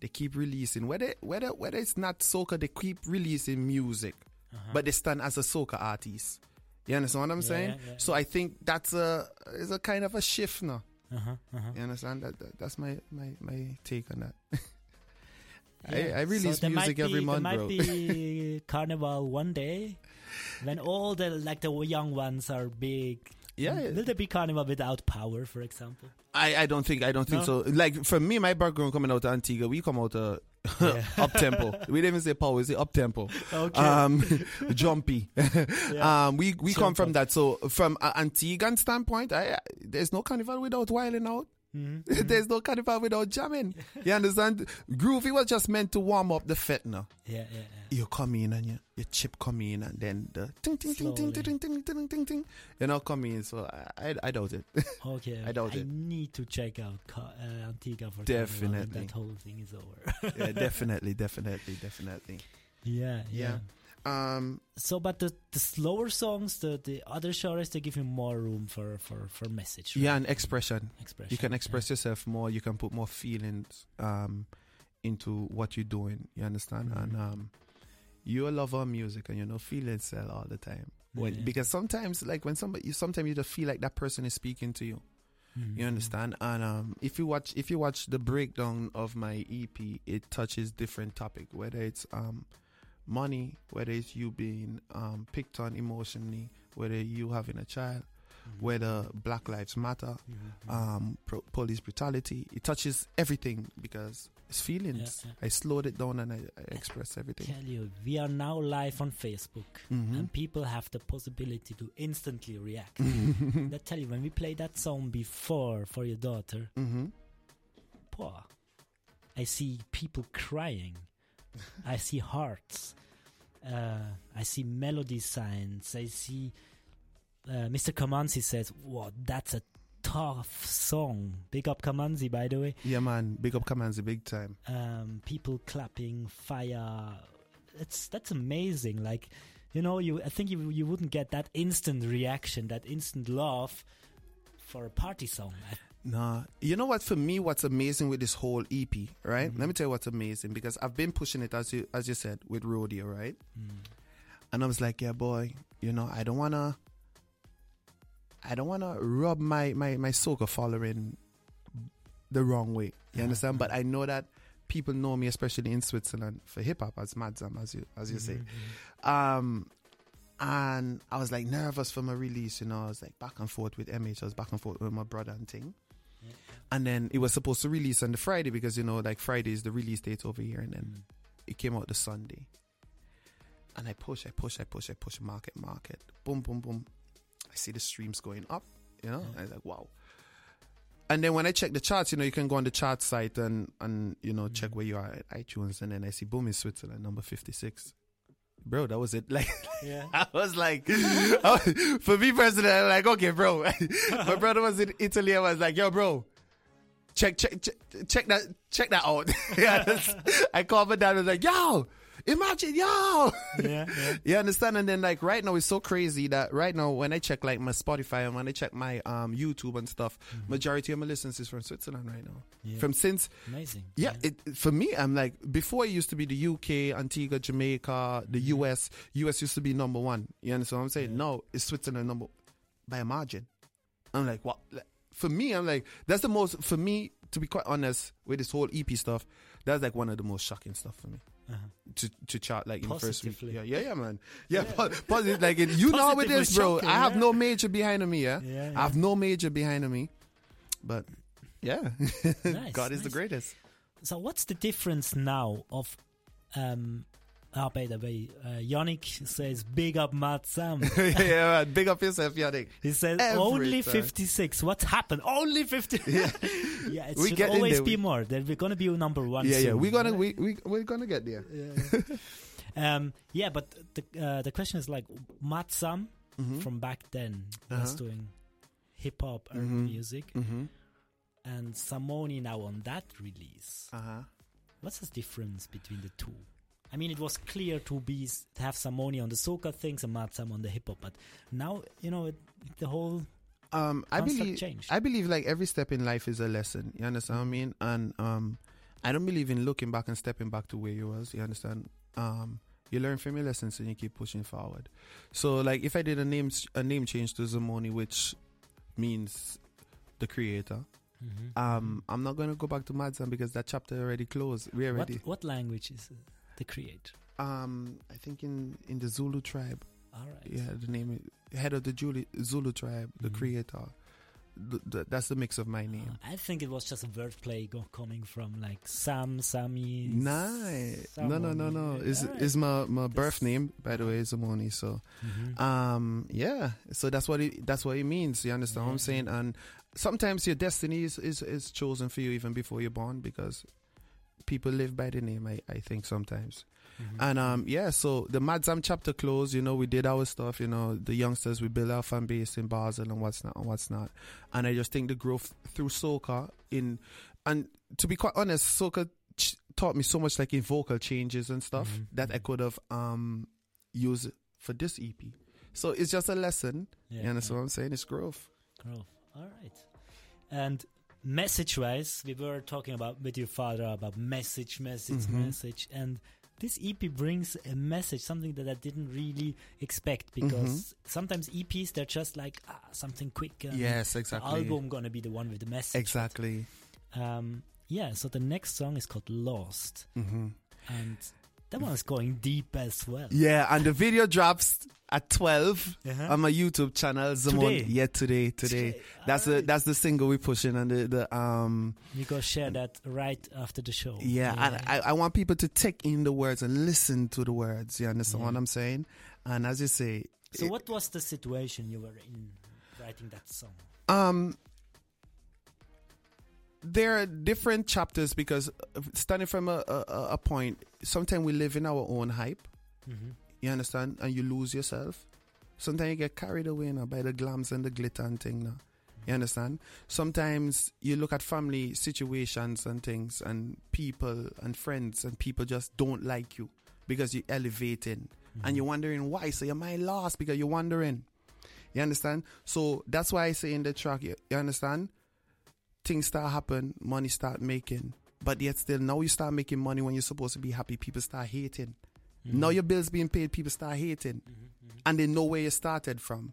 they keep releasing whether whether whether it's not soca, they keep releasing music, Uh-huh. but they stand as a soca artist. You understand what I'm Yeah, saying? yeah, yeah, so I think that's a is a kind of a shift now. Uh-huh, uh-huh. You understand that, that that's my, my my take on that. [laughs] I, Yeah. I release So music be, every month, There bro. might be [laughs] carnival one day when all the like the young ones are big. Yeah. Will there be carnival without power, for example? I, I don't think I don't think No? so. Like for me, my background coming out of Antigua, we come out Yeah. Up tempo. We didn't even say power, we say up tempo. Okay. Um, [laughs] jumpy. Yeah. um, we we come from up. that. So from an Antiguan standpoint, I, I, there's no carnival without wilding out. Mhm. [laughs] there's no carnival without jamming. [laughs] You understand? Groovy was just meant to warm up the fetna. Yeah, yeah, yeah. You come in and you, your chip come in and then the ting ting ting ting ting ting ting ting ting. You know, come in. So I I, I doubt it. [laughs] Okay, I doubt it. I need to check out uh, Antigua for Definitely. that whole thing is over. yeah, definitely, definitely, definitely. yeah, yeah. Um, So, but the the slower songs, the the other genres, they give you more room for for for message. yeah, and expression. Expression, You can yeah. express yourself more. You can put more feelings um, into what you're doing. You understand? Mhm. And um, you're a lover of music, and you know feelings sell all the time. When, Yeah. Because sometimes, like when somebody, you sometimes you just feel like that person is speaking to you. Mhm. You understand? And um, if you watch, if you watch the breakdown of my EP, it touches different topic, whether it's um, money, whether it's you being um, picked on emotionally, whether you having a child, Mhm. whether Black Lives Matter, Mhm. um, pro- police brutality. It touches everything because it's feelings. Yeah, I slowed it down and I, I express everything. Tell you, we are now live on Facebook, Mhm. and people have the possibility to instantly react. I tell you, when we played that song before for your daughter, hmm Poor. I see people crying. I see hearts. Uh, I see melody signs. I see. Uh, Mr. Kamanzi says, "Wow, that's a tough song." Big up Kamanzi, by the way. Yeah, man. Big up Kamanzi, big time. Um, people clapping, fire. It's that's amazing. Like, you know, you I think you you wouldn't get that instant reaction, that instant love for a party song. Nah, you know what? For me, what's amazing with this whole EP, right? Mhm. Let me tell you what's amazing because I've been pushing it as you as you said with rodeo, right? Mm. And I was like, yeah, boy, you know, I don't wanna, I don't wanna rub my my my soca following the wrong way. You Uh-huh, understand? But I know that people know me, especially in Switzerland, for hip hop as Madzam, as you as you say. Mhm, mhm. Um, and I was like nervous for my release, you know. I was like back and forth with MH. I was back and forth with my brother and thing. And then it was supposed to release on the Friday because you know, like Friday is the release date over here, and then Mm. it came out the Sunday. And I push, I push, I push, I push, market, market, boom, boom, boom. I see the streams going up, you know. Yeah. I was like, wow. And then when I check the charts, you know, you can go on the chart site and and you know check Mhm. where you are at iTunes, and then I see boom in Switzerland, number fifty six. Bro, that was it. [laughs] Like Yeah. I was like, [laughs] for me personally, I'm like, okay, bro. [laughs] My brother was in Italy. I was like, yo, bro, check, check, check, check that, check that out. [laughs] Yeah, I called my dad. and was like, yo, imagine, yo. yeah, yeah. [laughs] You understand? And then like right now, it's so crazy that right now when I check like my Spotify and when I check my um YouTube and stuff, majority of my listens is from Switzerland right now. Yeah. From since Amazing. yeah, it for me, I'm like before it used to be the UK, Antigua, Jamaica, the US. US used to be number one. You understand what I'm saying? Yeah. No, it's Switzerland number by a margin. I'm like, what? For me, I'm like, that's the most. For me, to be quite honest, with this whole EP stuff, that's like one of the most shocking stuff for me Uh-huh. to to chart like in the first week. Yeah, yeah, yeah, man. Yeah, po- positive. Like you know with this, bro. shocking, I have yeah. no major behind me. Yeah, Yeah, I have no major behind me, but yeah, Nice, [laughs] God is the greatest. So what's the difference now of um, Ah, by the way, uh, Yannick says big up Matt Sam. [laughs] yeah, man. Big up yourself, Yannick. He says Every only time. 56. What happened? Only 50. [laughs] Yeah, [laughs] yeah it We should get always be We- more. Then we're gonna be number one. Yeah, yeah. We're gonna we we we're gonna get there. Um, yeah, but the uh, the question is like Matt Sam Mhm. from back then was Uh-huh. doing hip hop and Mhm. music, Mm-hmm. and Samoni now on that release. Uh huh. What's the difference between the two? I mean, it was clear to be to have Samoni on the soca things and Matt Sam on the hip hop, but now you know it, the whole Um, I believe changed. I believe like every step in life is a lesson. You understand what I mean? And um, I don't believe in looking back and stepping back to where you was. You understand? Um, you learn from your lessons and you keep pushing forward. So like if I did a name a name change to Zamoni, which means the creator. Mhm. Um, I'm not gonna go back to Madzan because that chapter already closed. We what already. what language is uh, the creator? Um, I think in in the Zulu tribe. All right. Yeah, the name head of the Zulu, Zulu tribe, the Mhm. creator. Th- th- that's the mix of my name. I think it was just a wordplay go- coming from like Sam, Sammy. Nice. No, no, no, no. Is Alright. is my my birth name by the way, Zamoni. So, Mhm. um, yeah. So that's what it that's what it means. You understand what I'm saying? And sometimes your destiny is, is is chosen for you even before you're born because people live by the name. I I think sometimes. Mhm. And um, yeah, so the Madzam chapter closed. You know, we did our stuff. You know, the youngsters we built our fan base in Basel and what's not and what's not. And I just think the growth through soca in, and to be quite honest, soca ch- taught me so much like in vocal changes and stuff Mhm, that I mhm. could have um used for this EP. So it's just a lesson. Yeah, you understand yeah. what I'm saying? It's growth. Growth. All right. And message wise, we were talking about with your father about message, message, Mhm. message. And this EP brings a message, something that I didn't really expect because sometimes EPs, they're just like ah, something quick. And yes, The exactly. album gonna be the one with the message. Exactly. Um, yeah, so the next song is called Lost. hmm And that one is going deep as well. Yeah, and the video drops at 12 Uh-huh. on my YouTube channel. Zamon. Today? Yeah, today, today. Today. That's the that's the single we're pushing, and the, the um You go share that right after the show. yeah, and I, I want people to take in the words and listen to the words. You understand Yeah. what I'm saying? And as you say, so it- what was the situation you were in writing that song? um there are different chapters because uh, starting from a, a, a point, sometimes we live in our own hype. Mm-hmm. You understand? And you lose yourself. Sometimes you get carried away now by the glams and the glitter and thing now. You understand? Sometimes you look at family situations and things and people and friends and people just don't like you because you're elevating and you're wondering why. So your mind lost because you're wondering. You understand? So that's why I say in the track, you, you understand? Things start happen, money start making. But yet still now you start making money when you're supposed to be happy, people start hating. Mm-hmm. Now your bills being paid, people start hating. And they know where you started from.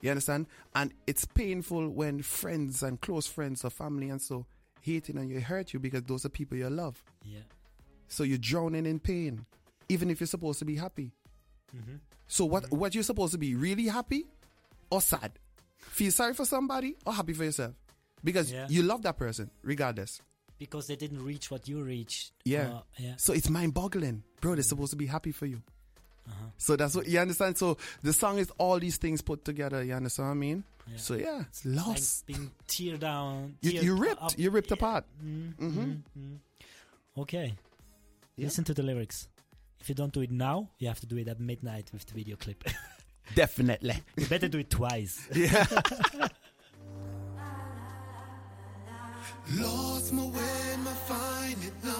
You understand? And it's painful when friends and close friends or family and so hating and you hurt you because those are people you love. Yeah. So you're drowning in pain, even if you're supposed to be happy. Mm-hmm. So what what you're supposed to be really happy or sad? Feel sorry for somebody or happy for yourself? Because Yeah. you love that person regardless. Because they didn't reach what you reached. Yeah. Uh, yeah. So it's mind boggling. Bro, they're supposed to be happy for you. Uh-huh. So that's what you understand. So the song is all these things put together. You understand what I mean? Yeah. So yeah, it's lost. Like being tear down. You, you ripped. up. You ripped apart. Mm, Mhm. mm, mm. Okay. Yeah. Listen to the lyrics. If you don't do it now, you have to do it at midnight with the video clip. [laughs] Definitely. you better do it twice. [laughs] Yeah. [laughs] Lost my way, my find it now.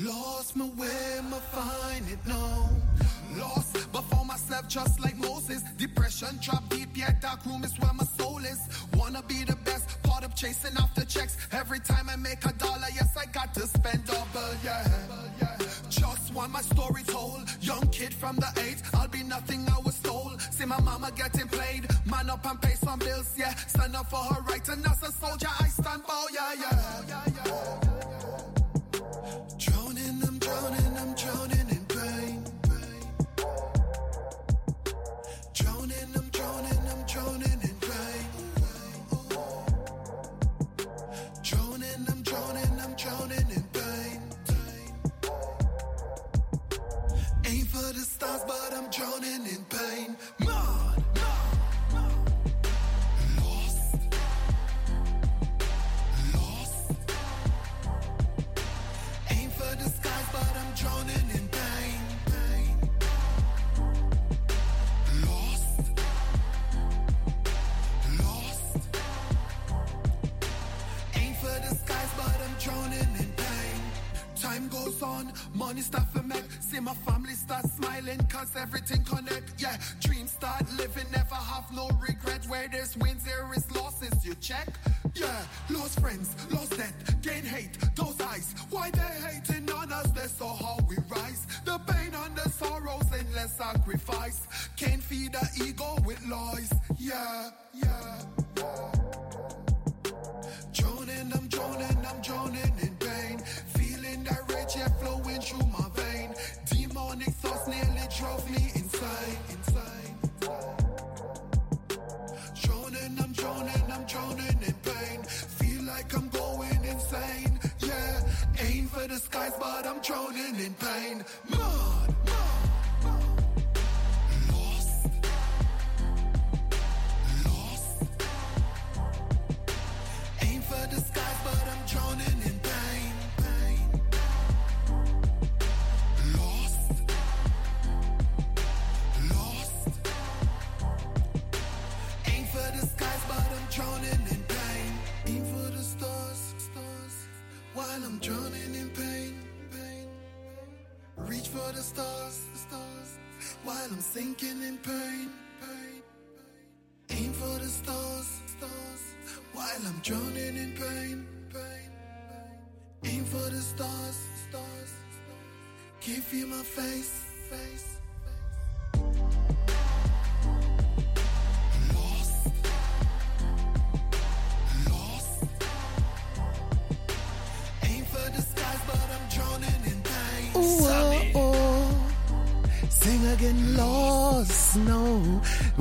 Lost my way, my find it now. Lost, found myself just like Moses. Depression drop deep, yet dark room is where my soul is. Wanna be the best, caught up chasing after checks. Every time I make a dollar, yes, I got to spend double, yeah. Want my story told. Young kid from the eight, I'll be nothing I was told. See my mama getting played, man up and pay some bills, yeah. Stand up for her right, and as a soldier, I stand by, yeah, yeah. Drowning, Money start for me. see my family start smiling, cause everything connect. Yeah, dreams start living, never have no regret. Where there's wins, there is losses, you check. Yeah, lost friends, lost debt, gain hate, those eyes. Why they hating on us, that's so how we rise. The pain and the sorrows, endless sacrifice. Can't feed the ego with lies. Yeah, yeah. Drowning, I'm drowning, I'm drowning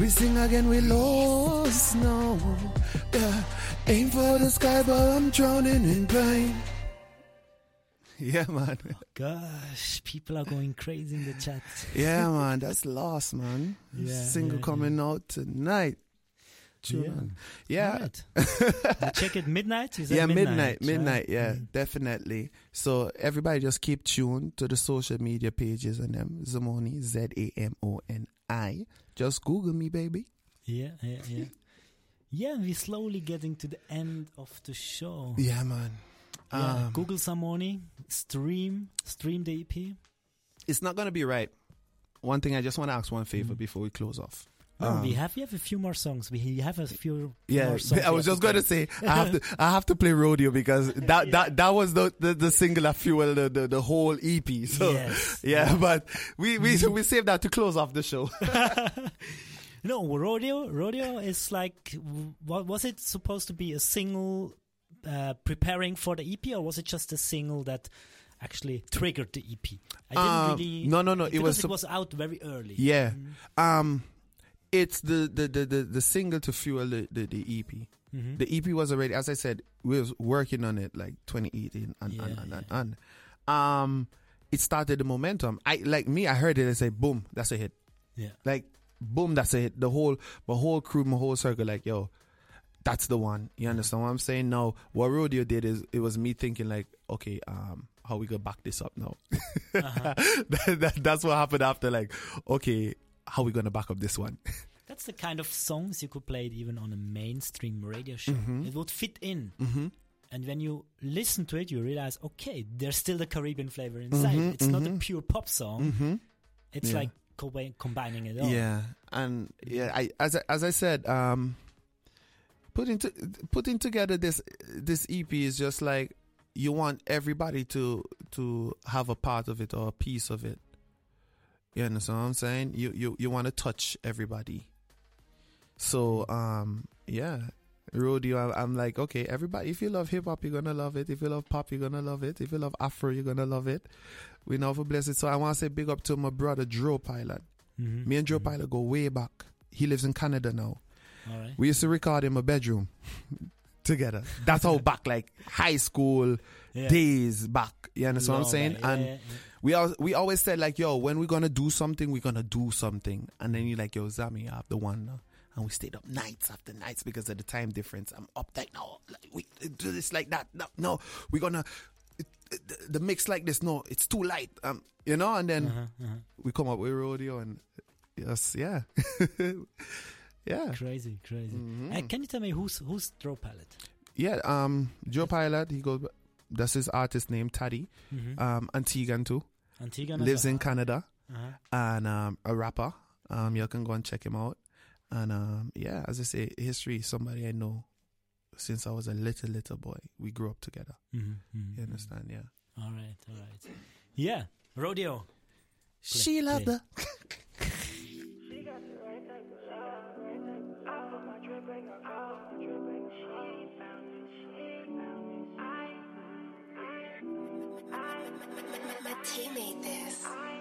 We sing again, we lost, no. Yeah. Aim for the sky, but I'm drowning in pain. Yeah, man. Gosh, people are going crazy in the chat. Yeah, man. That's lost, man. Yeah, Single yeah, coming out tonight. Tune Yeah. Yeah. Alright. [laughs] You check it midnight. Yeah, midnight, midnight, right? midnight, yeah, Mm. definitely. So everybody just keep tuned to the social media pages and them. Zamoni, Z A M O N I. Just Google me, baby. Yeah, yeah, yeah. Yeah, we're slowly getting to the end of the show. Yeah, man. Yeah, Um, Google some money, stream, stream the EP. It's not gonna be right. One thing I just want to ask one favor before we close off. No, Um, we have we have a few more songs. We have a few. Yeah, more songs I was just gonna say I [laughs] have to I have to play rodeo because [laughs] that that that was the the, the single that fueled the, the the whole EP. So Yes. [laughs] yeah, but we we we saved that to close off the show. No, rodeo. Rodeo is like, what was it supposed to be? A single uh, preparing for the EP, or was it just a single that actually triggered the EP? I didn't Um, really. no, no, no, it because was it was out very early. Yeah. Mm. Um it's the the the the, the single to fuel the, the, the EP. Mhm. The EP was already as I said, we was working on it like 2018 and Yeah, and, and, and, and um it started the momentum. I like me, I heard it and say boom, that's a hit. Yeah. Like boom, that's a hit. The whole my whole crew, my whole circle, like, yo, that's the one. You understand what I'm saying? No, what Rodeo did is it was me thinking like, okay, um, how we gonna back this up now? Uh-huh. [laughs] that, that- that's what happened after like, okay, how we gonna back up this one? [laughs] That's the kind of songs you could play it even on a mainstream radio show. Mhm. It would fit in. Mhm. And when you listen to it, you realize, okay, there's still the Caribbean flavor inside. Mhm, it's not a mhm. pure pop song. Mhm. It's Yeah. like co- combining it all. Yeah, and yeah, I as I, as I said, um, putting to, putting together this this EP is just like you want everybody to to have a part of it or a piece of it. You understand what I'm saying? You you you want to touch everybody. So um yeah, rodeo. I- I'm like okay, everybody. If you love hip hop, you're gonna love it. If you love pop, you're gonna love it. If you love Afro, you're gonna love it. We know for blessed. So I want to say big up to my brother Dro Pilot. Mhm. Me and Joe Pilot go way back. He lives in Canada now. All right. We used to record in my bedroom [laughs] together. That's how [laughs] back, like high school Yeah. days back. You understand what I'm saying? Yeah, and yeah. We al- we always said like, yo, when we're gonna do something, we're gonna do something. And then you're like, yo, Zami, you have the one now. And we stayed up nights after nights because of the time difference. I'm up like, no, like, we do this like that. No, no we're gonna it- the, mix like this. No, it's too light. Um, you know. And then Uh-huh, uh-huh. we come up with rodeo and yes, yeah, [laughs] yeah, Crazy, crazy. Mhm. Uh, can you tell me who's who's Draw Pilot? yeah. Um, Joe Pilot, he goes. That's his artist name, Taddy. Mhm. Um, Antiguan too. Antigua. lives in Canada, Uh-huh. and um, a rapper. Um, you can go and check him out. And um, yeah, as I say, history. Somebody I know since I was a little little boy. We grew up together. Mhm, mhm, You understand? Yeah. All right, all right. Yeah, rodeo. She loved play. the. [laughs] He made this.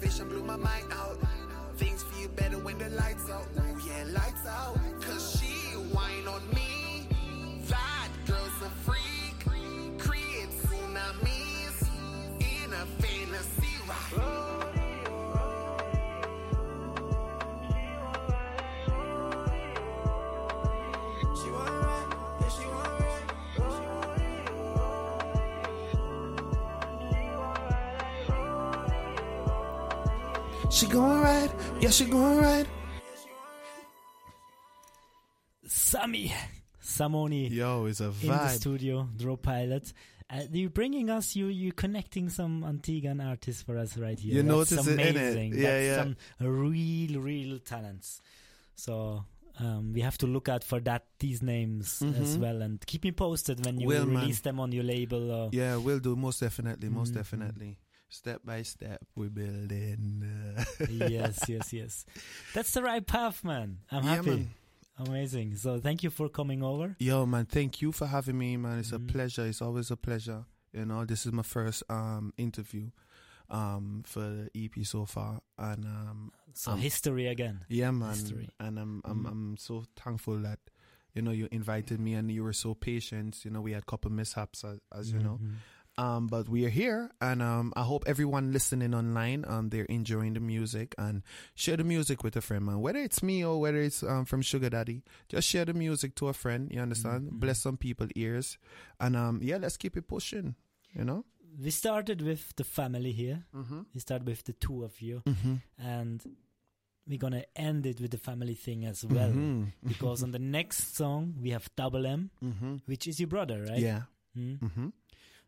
Ovation blew my mind She going right, yeah, she going right. Sammy, Samoni. Yo, it's a vibe. in the studio, Draw Pilot. Uh, you bringing us, you you're connecting some Antiguan artists for us right here. You That's notice it, innit? amazing. Yeah, That's yeah. some real, real talents. So um, we have to look out for that these names as Mhm. well, and keep me posted when you Will, man. release them on your label. Or Yeah, we'll do most definitely, most Mhm. definitely. Step by step, we build building. uh, [laughs] yes, yes, yes. That's the right path, man. I'm Yeah, happy. man. Amazing. So thank you for coming over. Yo, man, thank you for having me, man. It's Mhm. a pleasure. It's always a pleasure. You know, this is my first um interview um for the EP so far, and um So um, history again. Yeah, man. History. And I'm I'm Mhm. I'm so thankful that you know you invited me and you were so patient. You know, we had a couple mishaps as, as you know, Mhm. Um, but we are here, and um, I hope everyone listening online, um, they're enjoying the music and share the music with a friend, man. Whether it's me or whether it's um, from Sugar Daddy, just share the music to a friend. You understand? Bless some people ears, and um, yeah, let's keep it pushing. You know. We started with the family here. Mm-hmm. We started with the two of you, Mhm. and we're gonna end it with the family thing as well. Mhm. [laughs] Because on the next song we have Double M, Mhm. which is your brother, right? Yeah. Mm.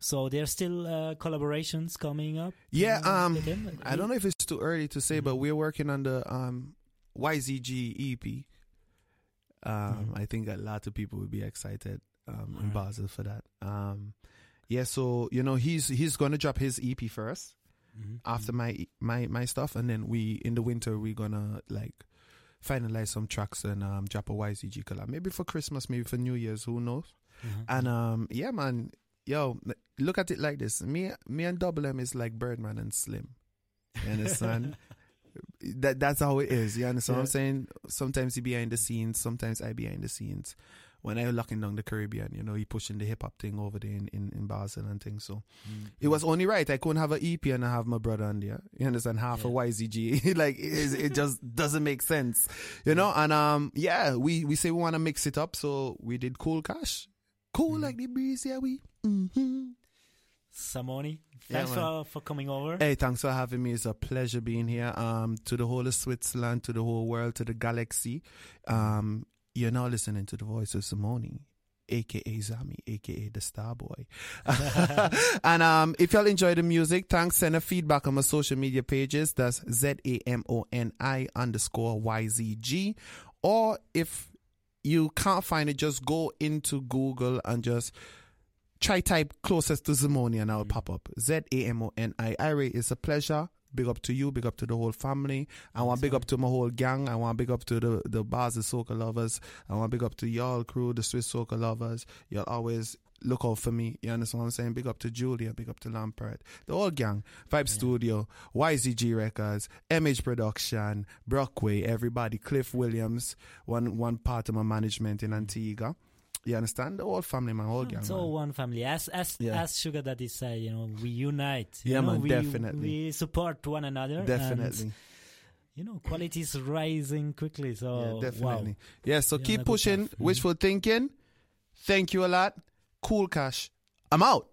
Mm-hmm. So there's still uh, collaborations coming up. Yeah, um? I don't know if it's too early to say, but we're working on the um, YZG EP. Um, I think a lot of people would be excited um, in Basel for that. Um, yeah, so you know he's he's gonna drop his EP 1st after my my my stuff, and then we in the winter we're gonna like finalize some tracks and um, drop a YZG collab. Maybe for Christmas, maybe for New Year's, who knows? And um, yeah, man, yo, look at it like this: me, me and Double M is like Birdman and Slim. You understand? [laughs] that that's how it is. You understand what I'm saying? Sometimes he behind the scenes, sometimes I behind the scenes. When I was locking down the Caribbean, you know, he pushing the hip hop thing over there in, in, in Basel and things. So it was only right. I couldn't have an EP and I have my brother on there. You understand? Half a YZG. [laughs] like it, is- it just [laughs] doesn't make sense. You know? And um yeah, we, we say we wanna mix it up, so we did cool cash. Cool like the breeze, yeah we. Mm-hmm. Samoni, thanks man. for for coming over. Hey, thanks for having me. It's a pleasure being here. Um, to the whole of Switzerland, to the whole world, to the galaxy. Um, you're now listening to the voice of Samoni, aka Zami, aka the Star Boy. [laughs] and um, if y'all enjoy the music, thanks. Send a feedback on my social media pages. That's Z A M O N I underscore Y Z G. Or if you can't find it, just go into Google and just try type closest to Samoni and I'll pop up. Z A M O N I. Ira, it's a pleasure. Big up to you, big up to the whole family. I want big up to my whole gang. I want big up to the the bars, the soca lovers. I want big up to y'all crew, the Swiss soca lovers. Y'all always look out for me. You understand what I'm saying? Big up to Julia, big up to Lampard, the whole gang. Vibe Studio, YZG Records, MH Production, Brockway, everybody, Cliff Williams, one one part of my management in Antigua. You understand? The whole family, my whole gang. It's all one family. As as Yeah. as Sugar Daddy say, you know, we unite. Yeah, know, man, we, definitely. We support one another. and, Definitely. you know, quality is rising quickly. So Yeah, definitely. Wow. Yeah, so You're keep pushing. path. Mm. Wishful thinking. Thank you a lot. Cool cash. I'm out.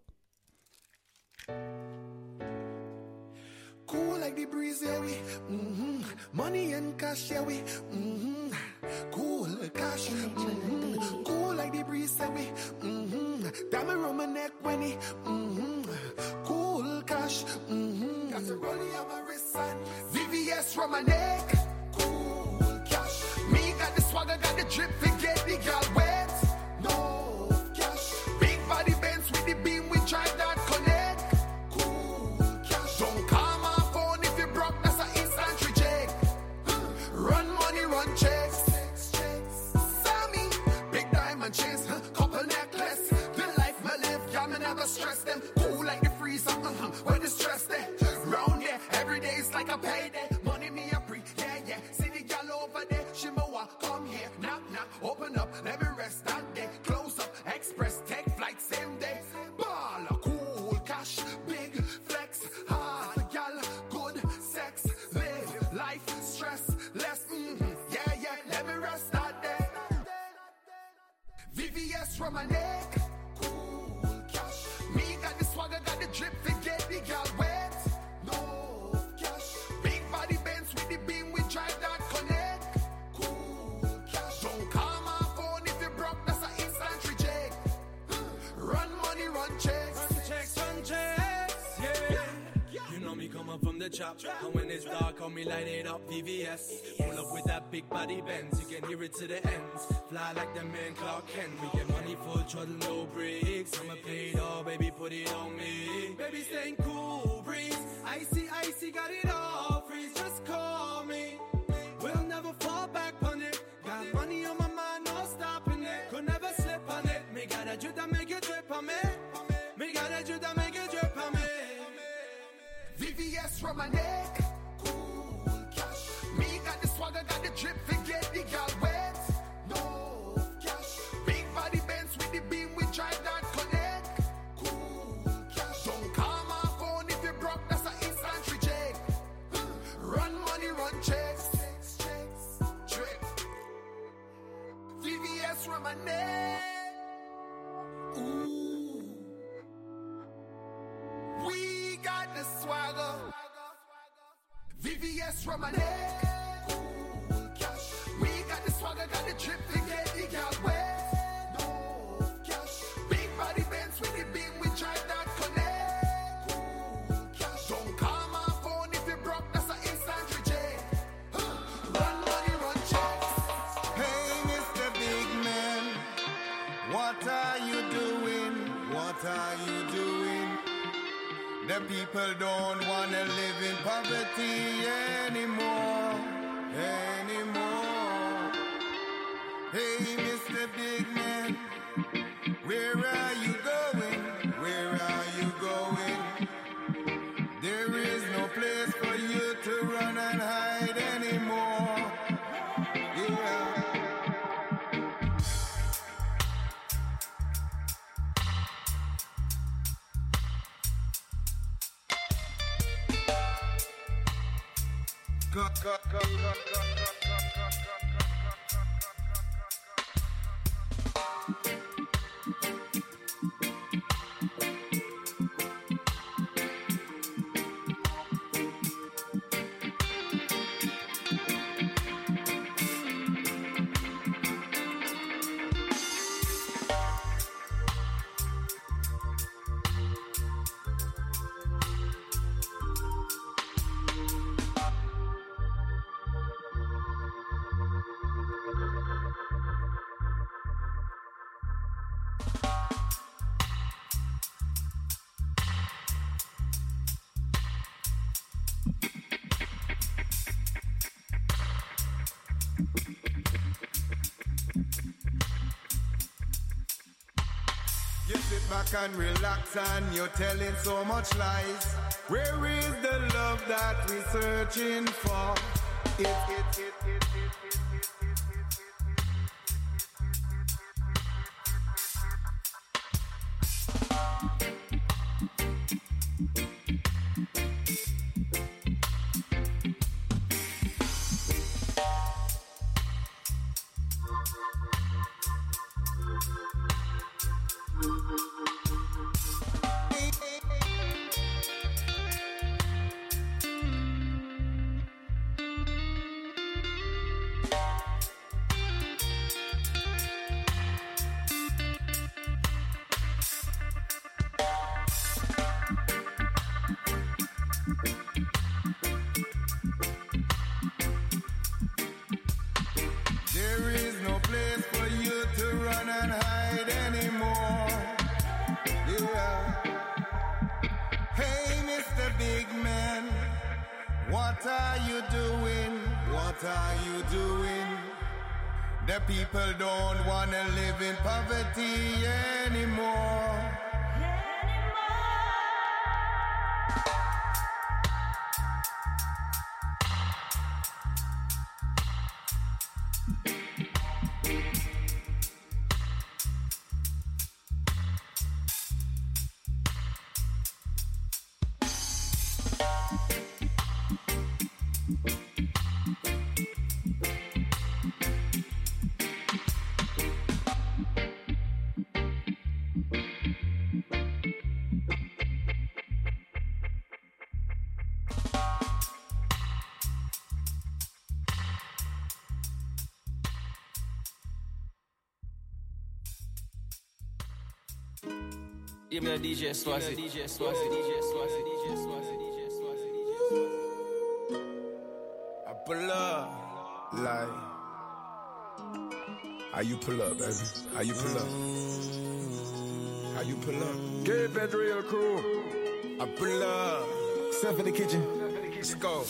Cool like the breeze, yeah, we. hmm Money and cash, yeah, we. hmm Cool cash. hmm Cool like the breeze, yeah, we. hmm Damn around my neck when he. hmm Cool cash. hmm Got the rollie on my wrist and VVS from my neck. Cool cash. Me got the swagger, got the drip, forget the girl wet. No cash. Big body Benz with the beam, we drive that body Benz, you can hear it to the ends. Fly like the man Clark Kent, we get money full throttle, no breaks. I'ma play it all, baby, put it on me. Baby, staying cool, breeze. Icy, icy, got it all, freeze, just call me. We'll never fall back on it. Got money on my mind, no stopping it. Could never slip on it. Me got a drip that make you drip on me. Me got a drip that make you drip on me. VVS from my neck. From my neck. People don't wanna live in poverty anymore, anymore. Hey, back and relax and you're telling so much lies. Where is the love that we're searching for? It, it, it, reality anymore. Yeah, me a DJ Swazi. DJ Swazi. DJ Swazi. DJ Swazi. DJ Swazi. I pull up like how you pull up, baby? How you pull up? How you pull up? Get that real crew. I pull up. Step in the kitchen. Let's go.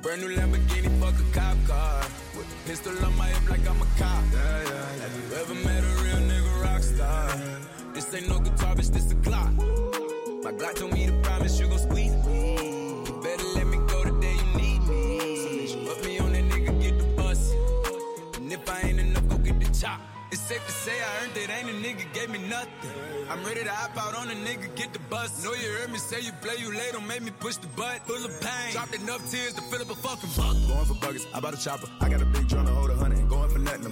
Brand new Lamborghini, fuck a cop car. With a pistol on my hip like I'm a cop. Have you ever met a real nigga rock star? This ain't no guitar, bitch, this a Glock. My Glock told me to promise you gon' squeeze me. You better let me go the day you need me. So put me on that nigga, get the bus. And if I ain't enough, go get the chop. It's safe to say I earned it, ain't a nigga gave me nothing. I'm ready to hop out on a nigga, get the bus. Know you heard me say you play, you late, don't make me push the butt. Full of pain, dropped enough tears to fill up a fucking bucket. Going for buggers, I bought a chopper. I got a big drum to hold a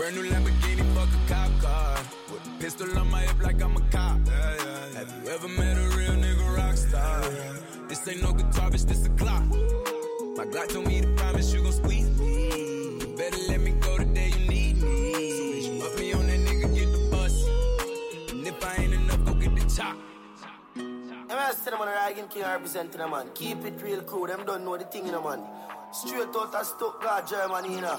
Brand new Lamborghini, fuck a cop car. With a pistol on my hip like I'm a cop. Have you ever met a real nigga rock star? This ain't no guitar, bitch, this a clock. My Glock told me to promise you gon' squeeze me. You better let me go the day you need me. So bitch, me on that nigga, get the bus. And if I ain't enough, go get the chop. I'm a say them on the Ragging King representing them man. Keep it real crew, them don't know the thing in the man. Straight out of Stuttgart, Germany, you know.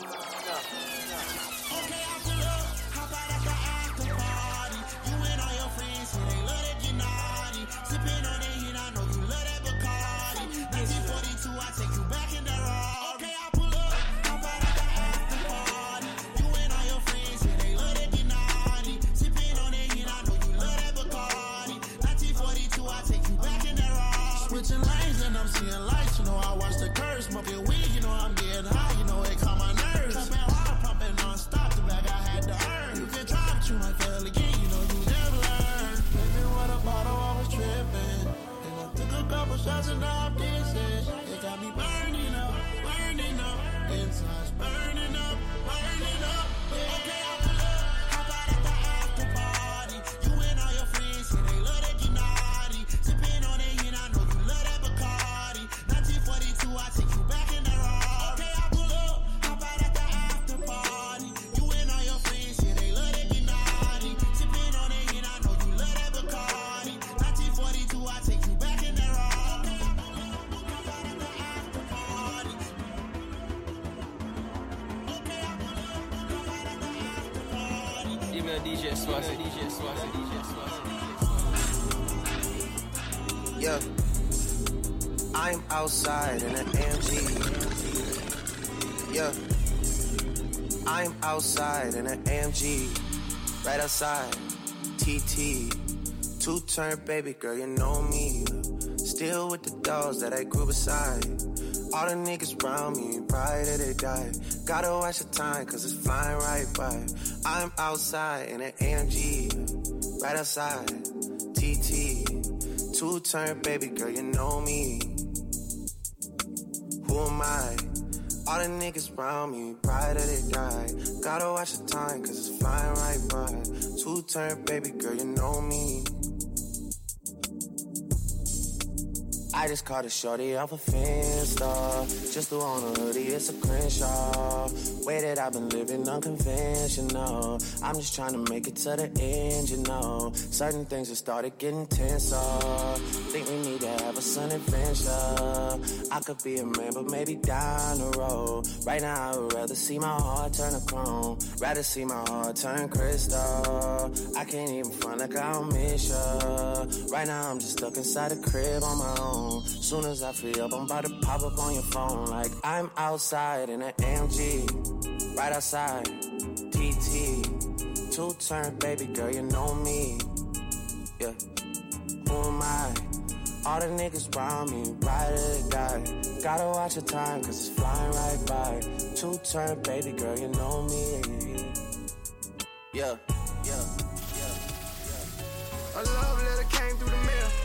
Right outside. TT. Two turn baby girl, you know me. Still with the dolls that I grew beside. All the niggas around me, right that they die. Gotta watch the time, cause it's flying right by. I'm outside in an AMG. Right outside. TT. Two turn baby girl, you know me. Who am I? All the niggas around me, right that they die. Gotta watch the time, cause it's flying right by. Two turn baby girl, you know me. I just caught a shorty off a Finsta. Just threw on a hoodie, it's a Crenshaw. Way that I've been living unconventional. I'm just trying to make it to the end, you know. Certain things have started getting tenser. Think we need to have a sun adventure. I could be a man, but maybe down the road. Right now, I would rather see my heart turn to chrome. Rather see my heart turn crystal. I can't even front like I don't miss ya. Right now, I'm just stuck inside the crib on my own. Soon as I free up, I'm about to pop up on your phone. Like I'm outside in an AMG. Right outside. TT. Two turn, baby girl, you know me. Yeah. Who am I? All the niggas around me, ride or die. Gotta watch the time, cause it's flying right by. Two turn, baby girl, you know me. Yeah, yeah. A love letter came through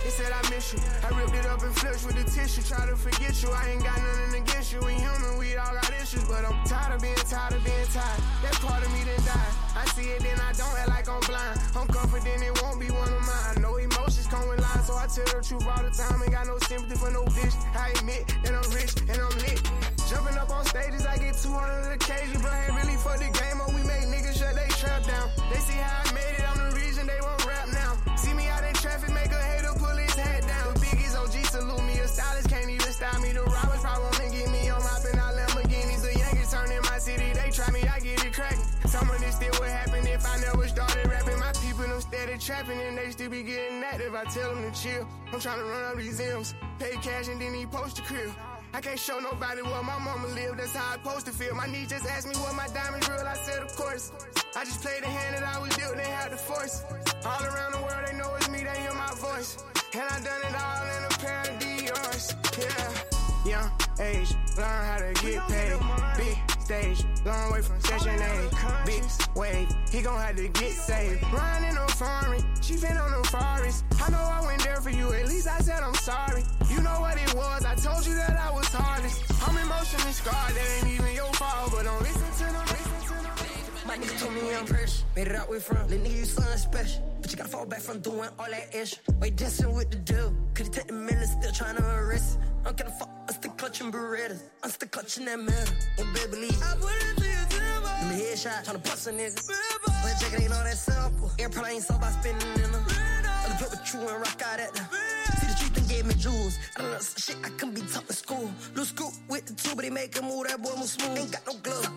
the mail. It said I miss you. I ripped it up and flushed with the tissue. Try to forget you. I ain't got nothing against you. We human, we all got issues. But I'm tired of being tired of being tired. That part of me done died. I see it, then I don't act like I'm blind. I'm confident it won't be one of mine. I know emotions come with lines, so I tell the truth all the time. Ain't got no sympathy for no bitch. I admit that I'm rich and I'm lit. Jumping up on stages, I get 200 occasions, but ain't really for the game. Or we make niggas shut they trap down. They see how I made it, steady trapping and they still be getting active. I tell them to chill. I'm trying to run up these M's, pay cash and then he post the crib. I can't show nobody where my mama live, that's how I supposed to feel. My niece just asked me what my diamonds real, I said, of course. I just played the hand that I was dealt, they had the force. All around the world, they know it's me, they hear my voice. And I done it all in a pair of Dior's, yeah. Young age, learn how to get paid. Big stage, long way from session A. Big wave, he gon' have to get saved. Riding on foreign, she fin on the forest. I know I went there for you, at least I said I'm sorry. You know what it was, I told you that I was hardest. I'm emotionally scarred, that ain't even your fault, but don't listen to them. My nigga told me I'm fresh. Made it out with from. Little nigga, you something special. But you gotta fall back from doing all that ish. Wait, dancing with the devil. Could you take the million, still trying to arrest? I'm gonna fuck, I'm still clutching Berettas. I'm still clutching that metal. And baby, leave. I put it to your temple. Give me headshot, tryna bust a nigga. But check it ain't all that simple. Airplane ain't so by spinning in them. I'll put with you and rock out at the. See the truth and gave me jewels. I don't know some shit I can be taught in school. Little scoop with the two, but he make a move. That boy move smooth. Ain't got no gloves.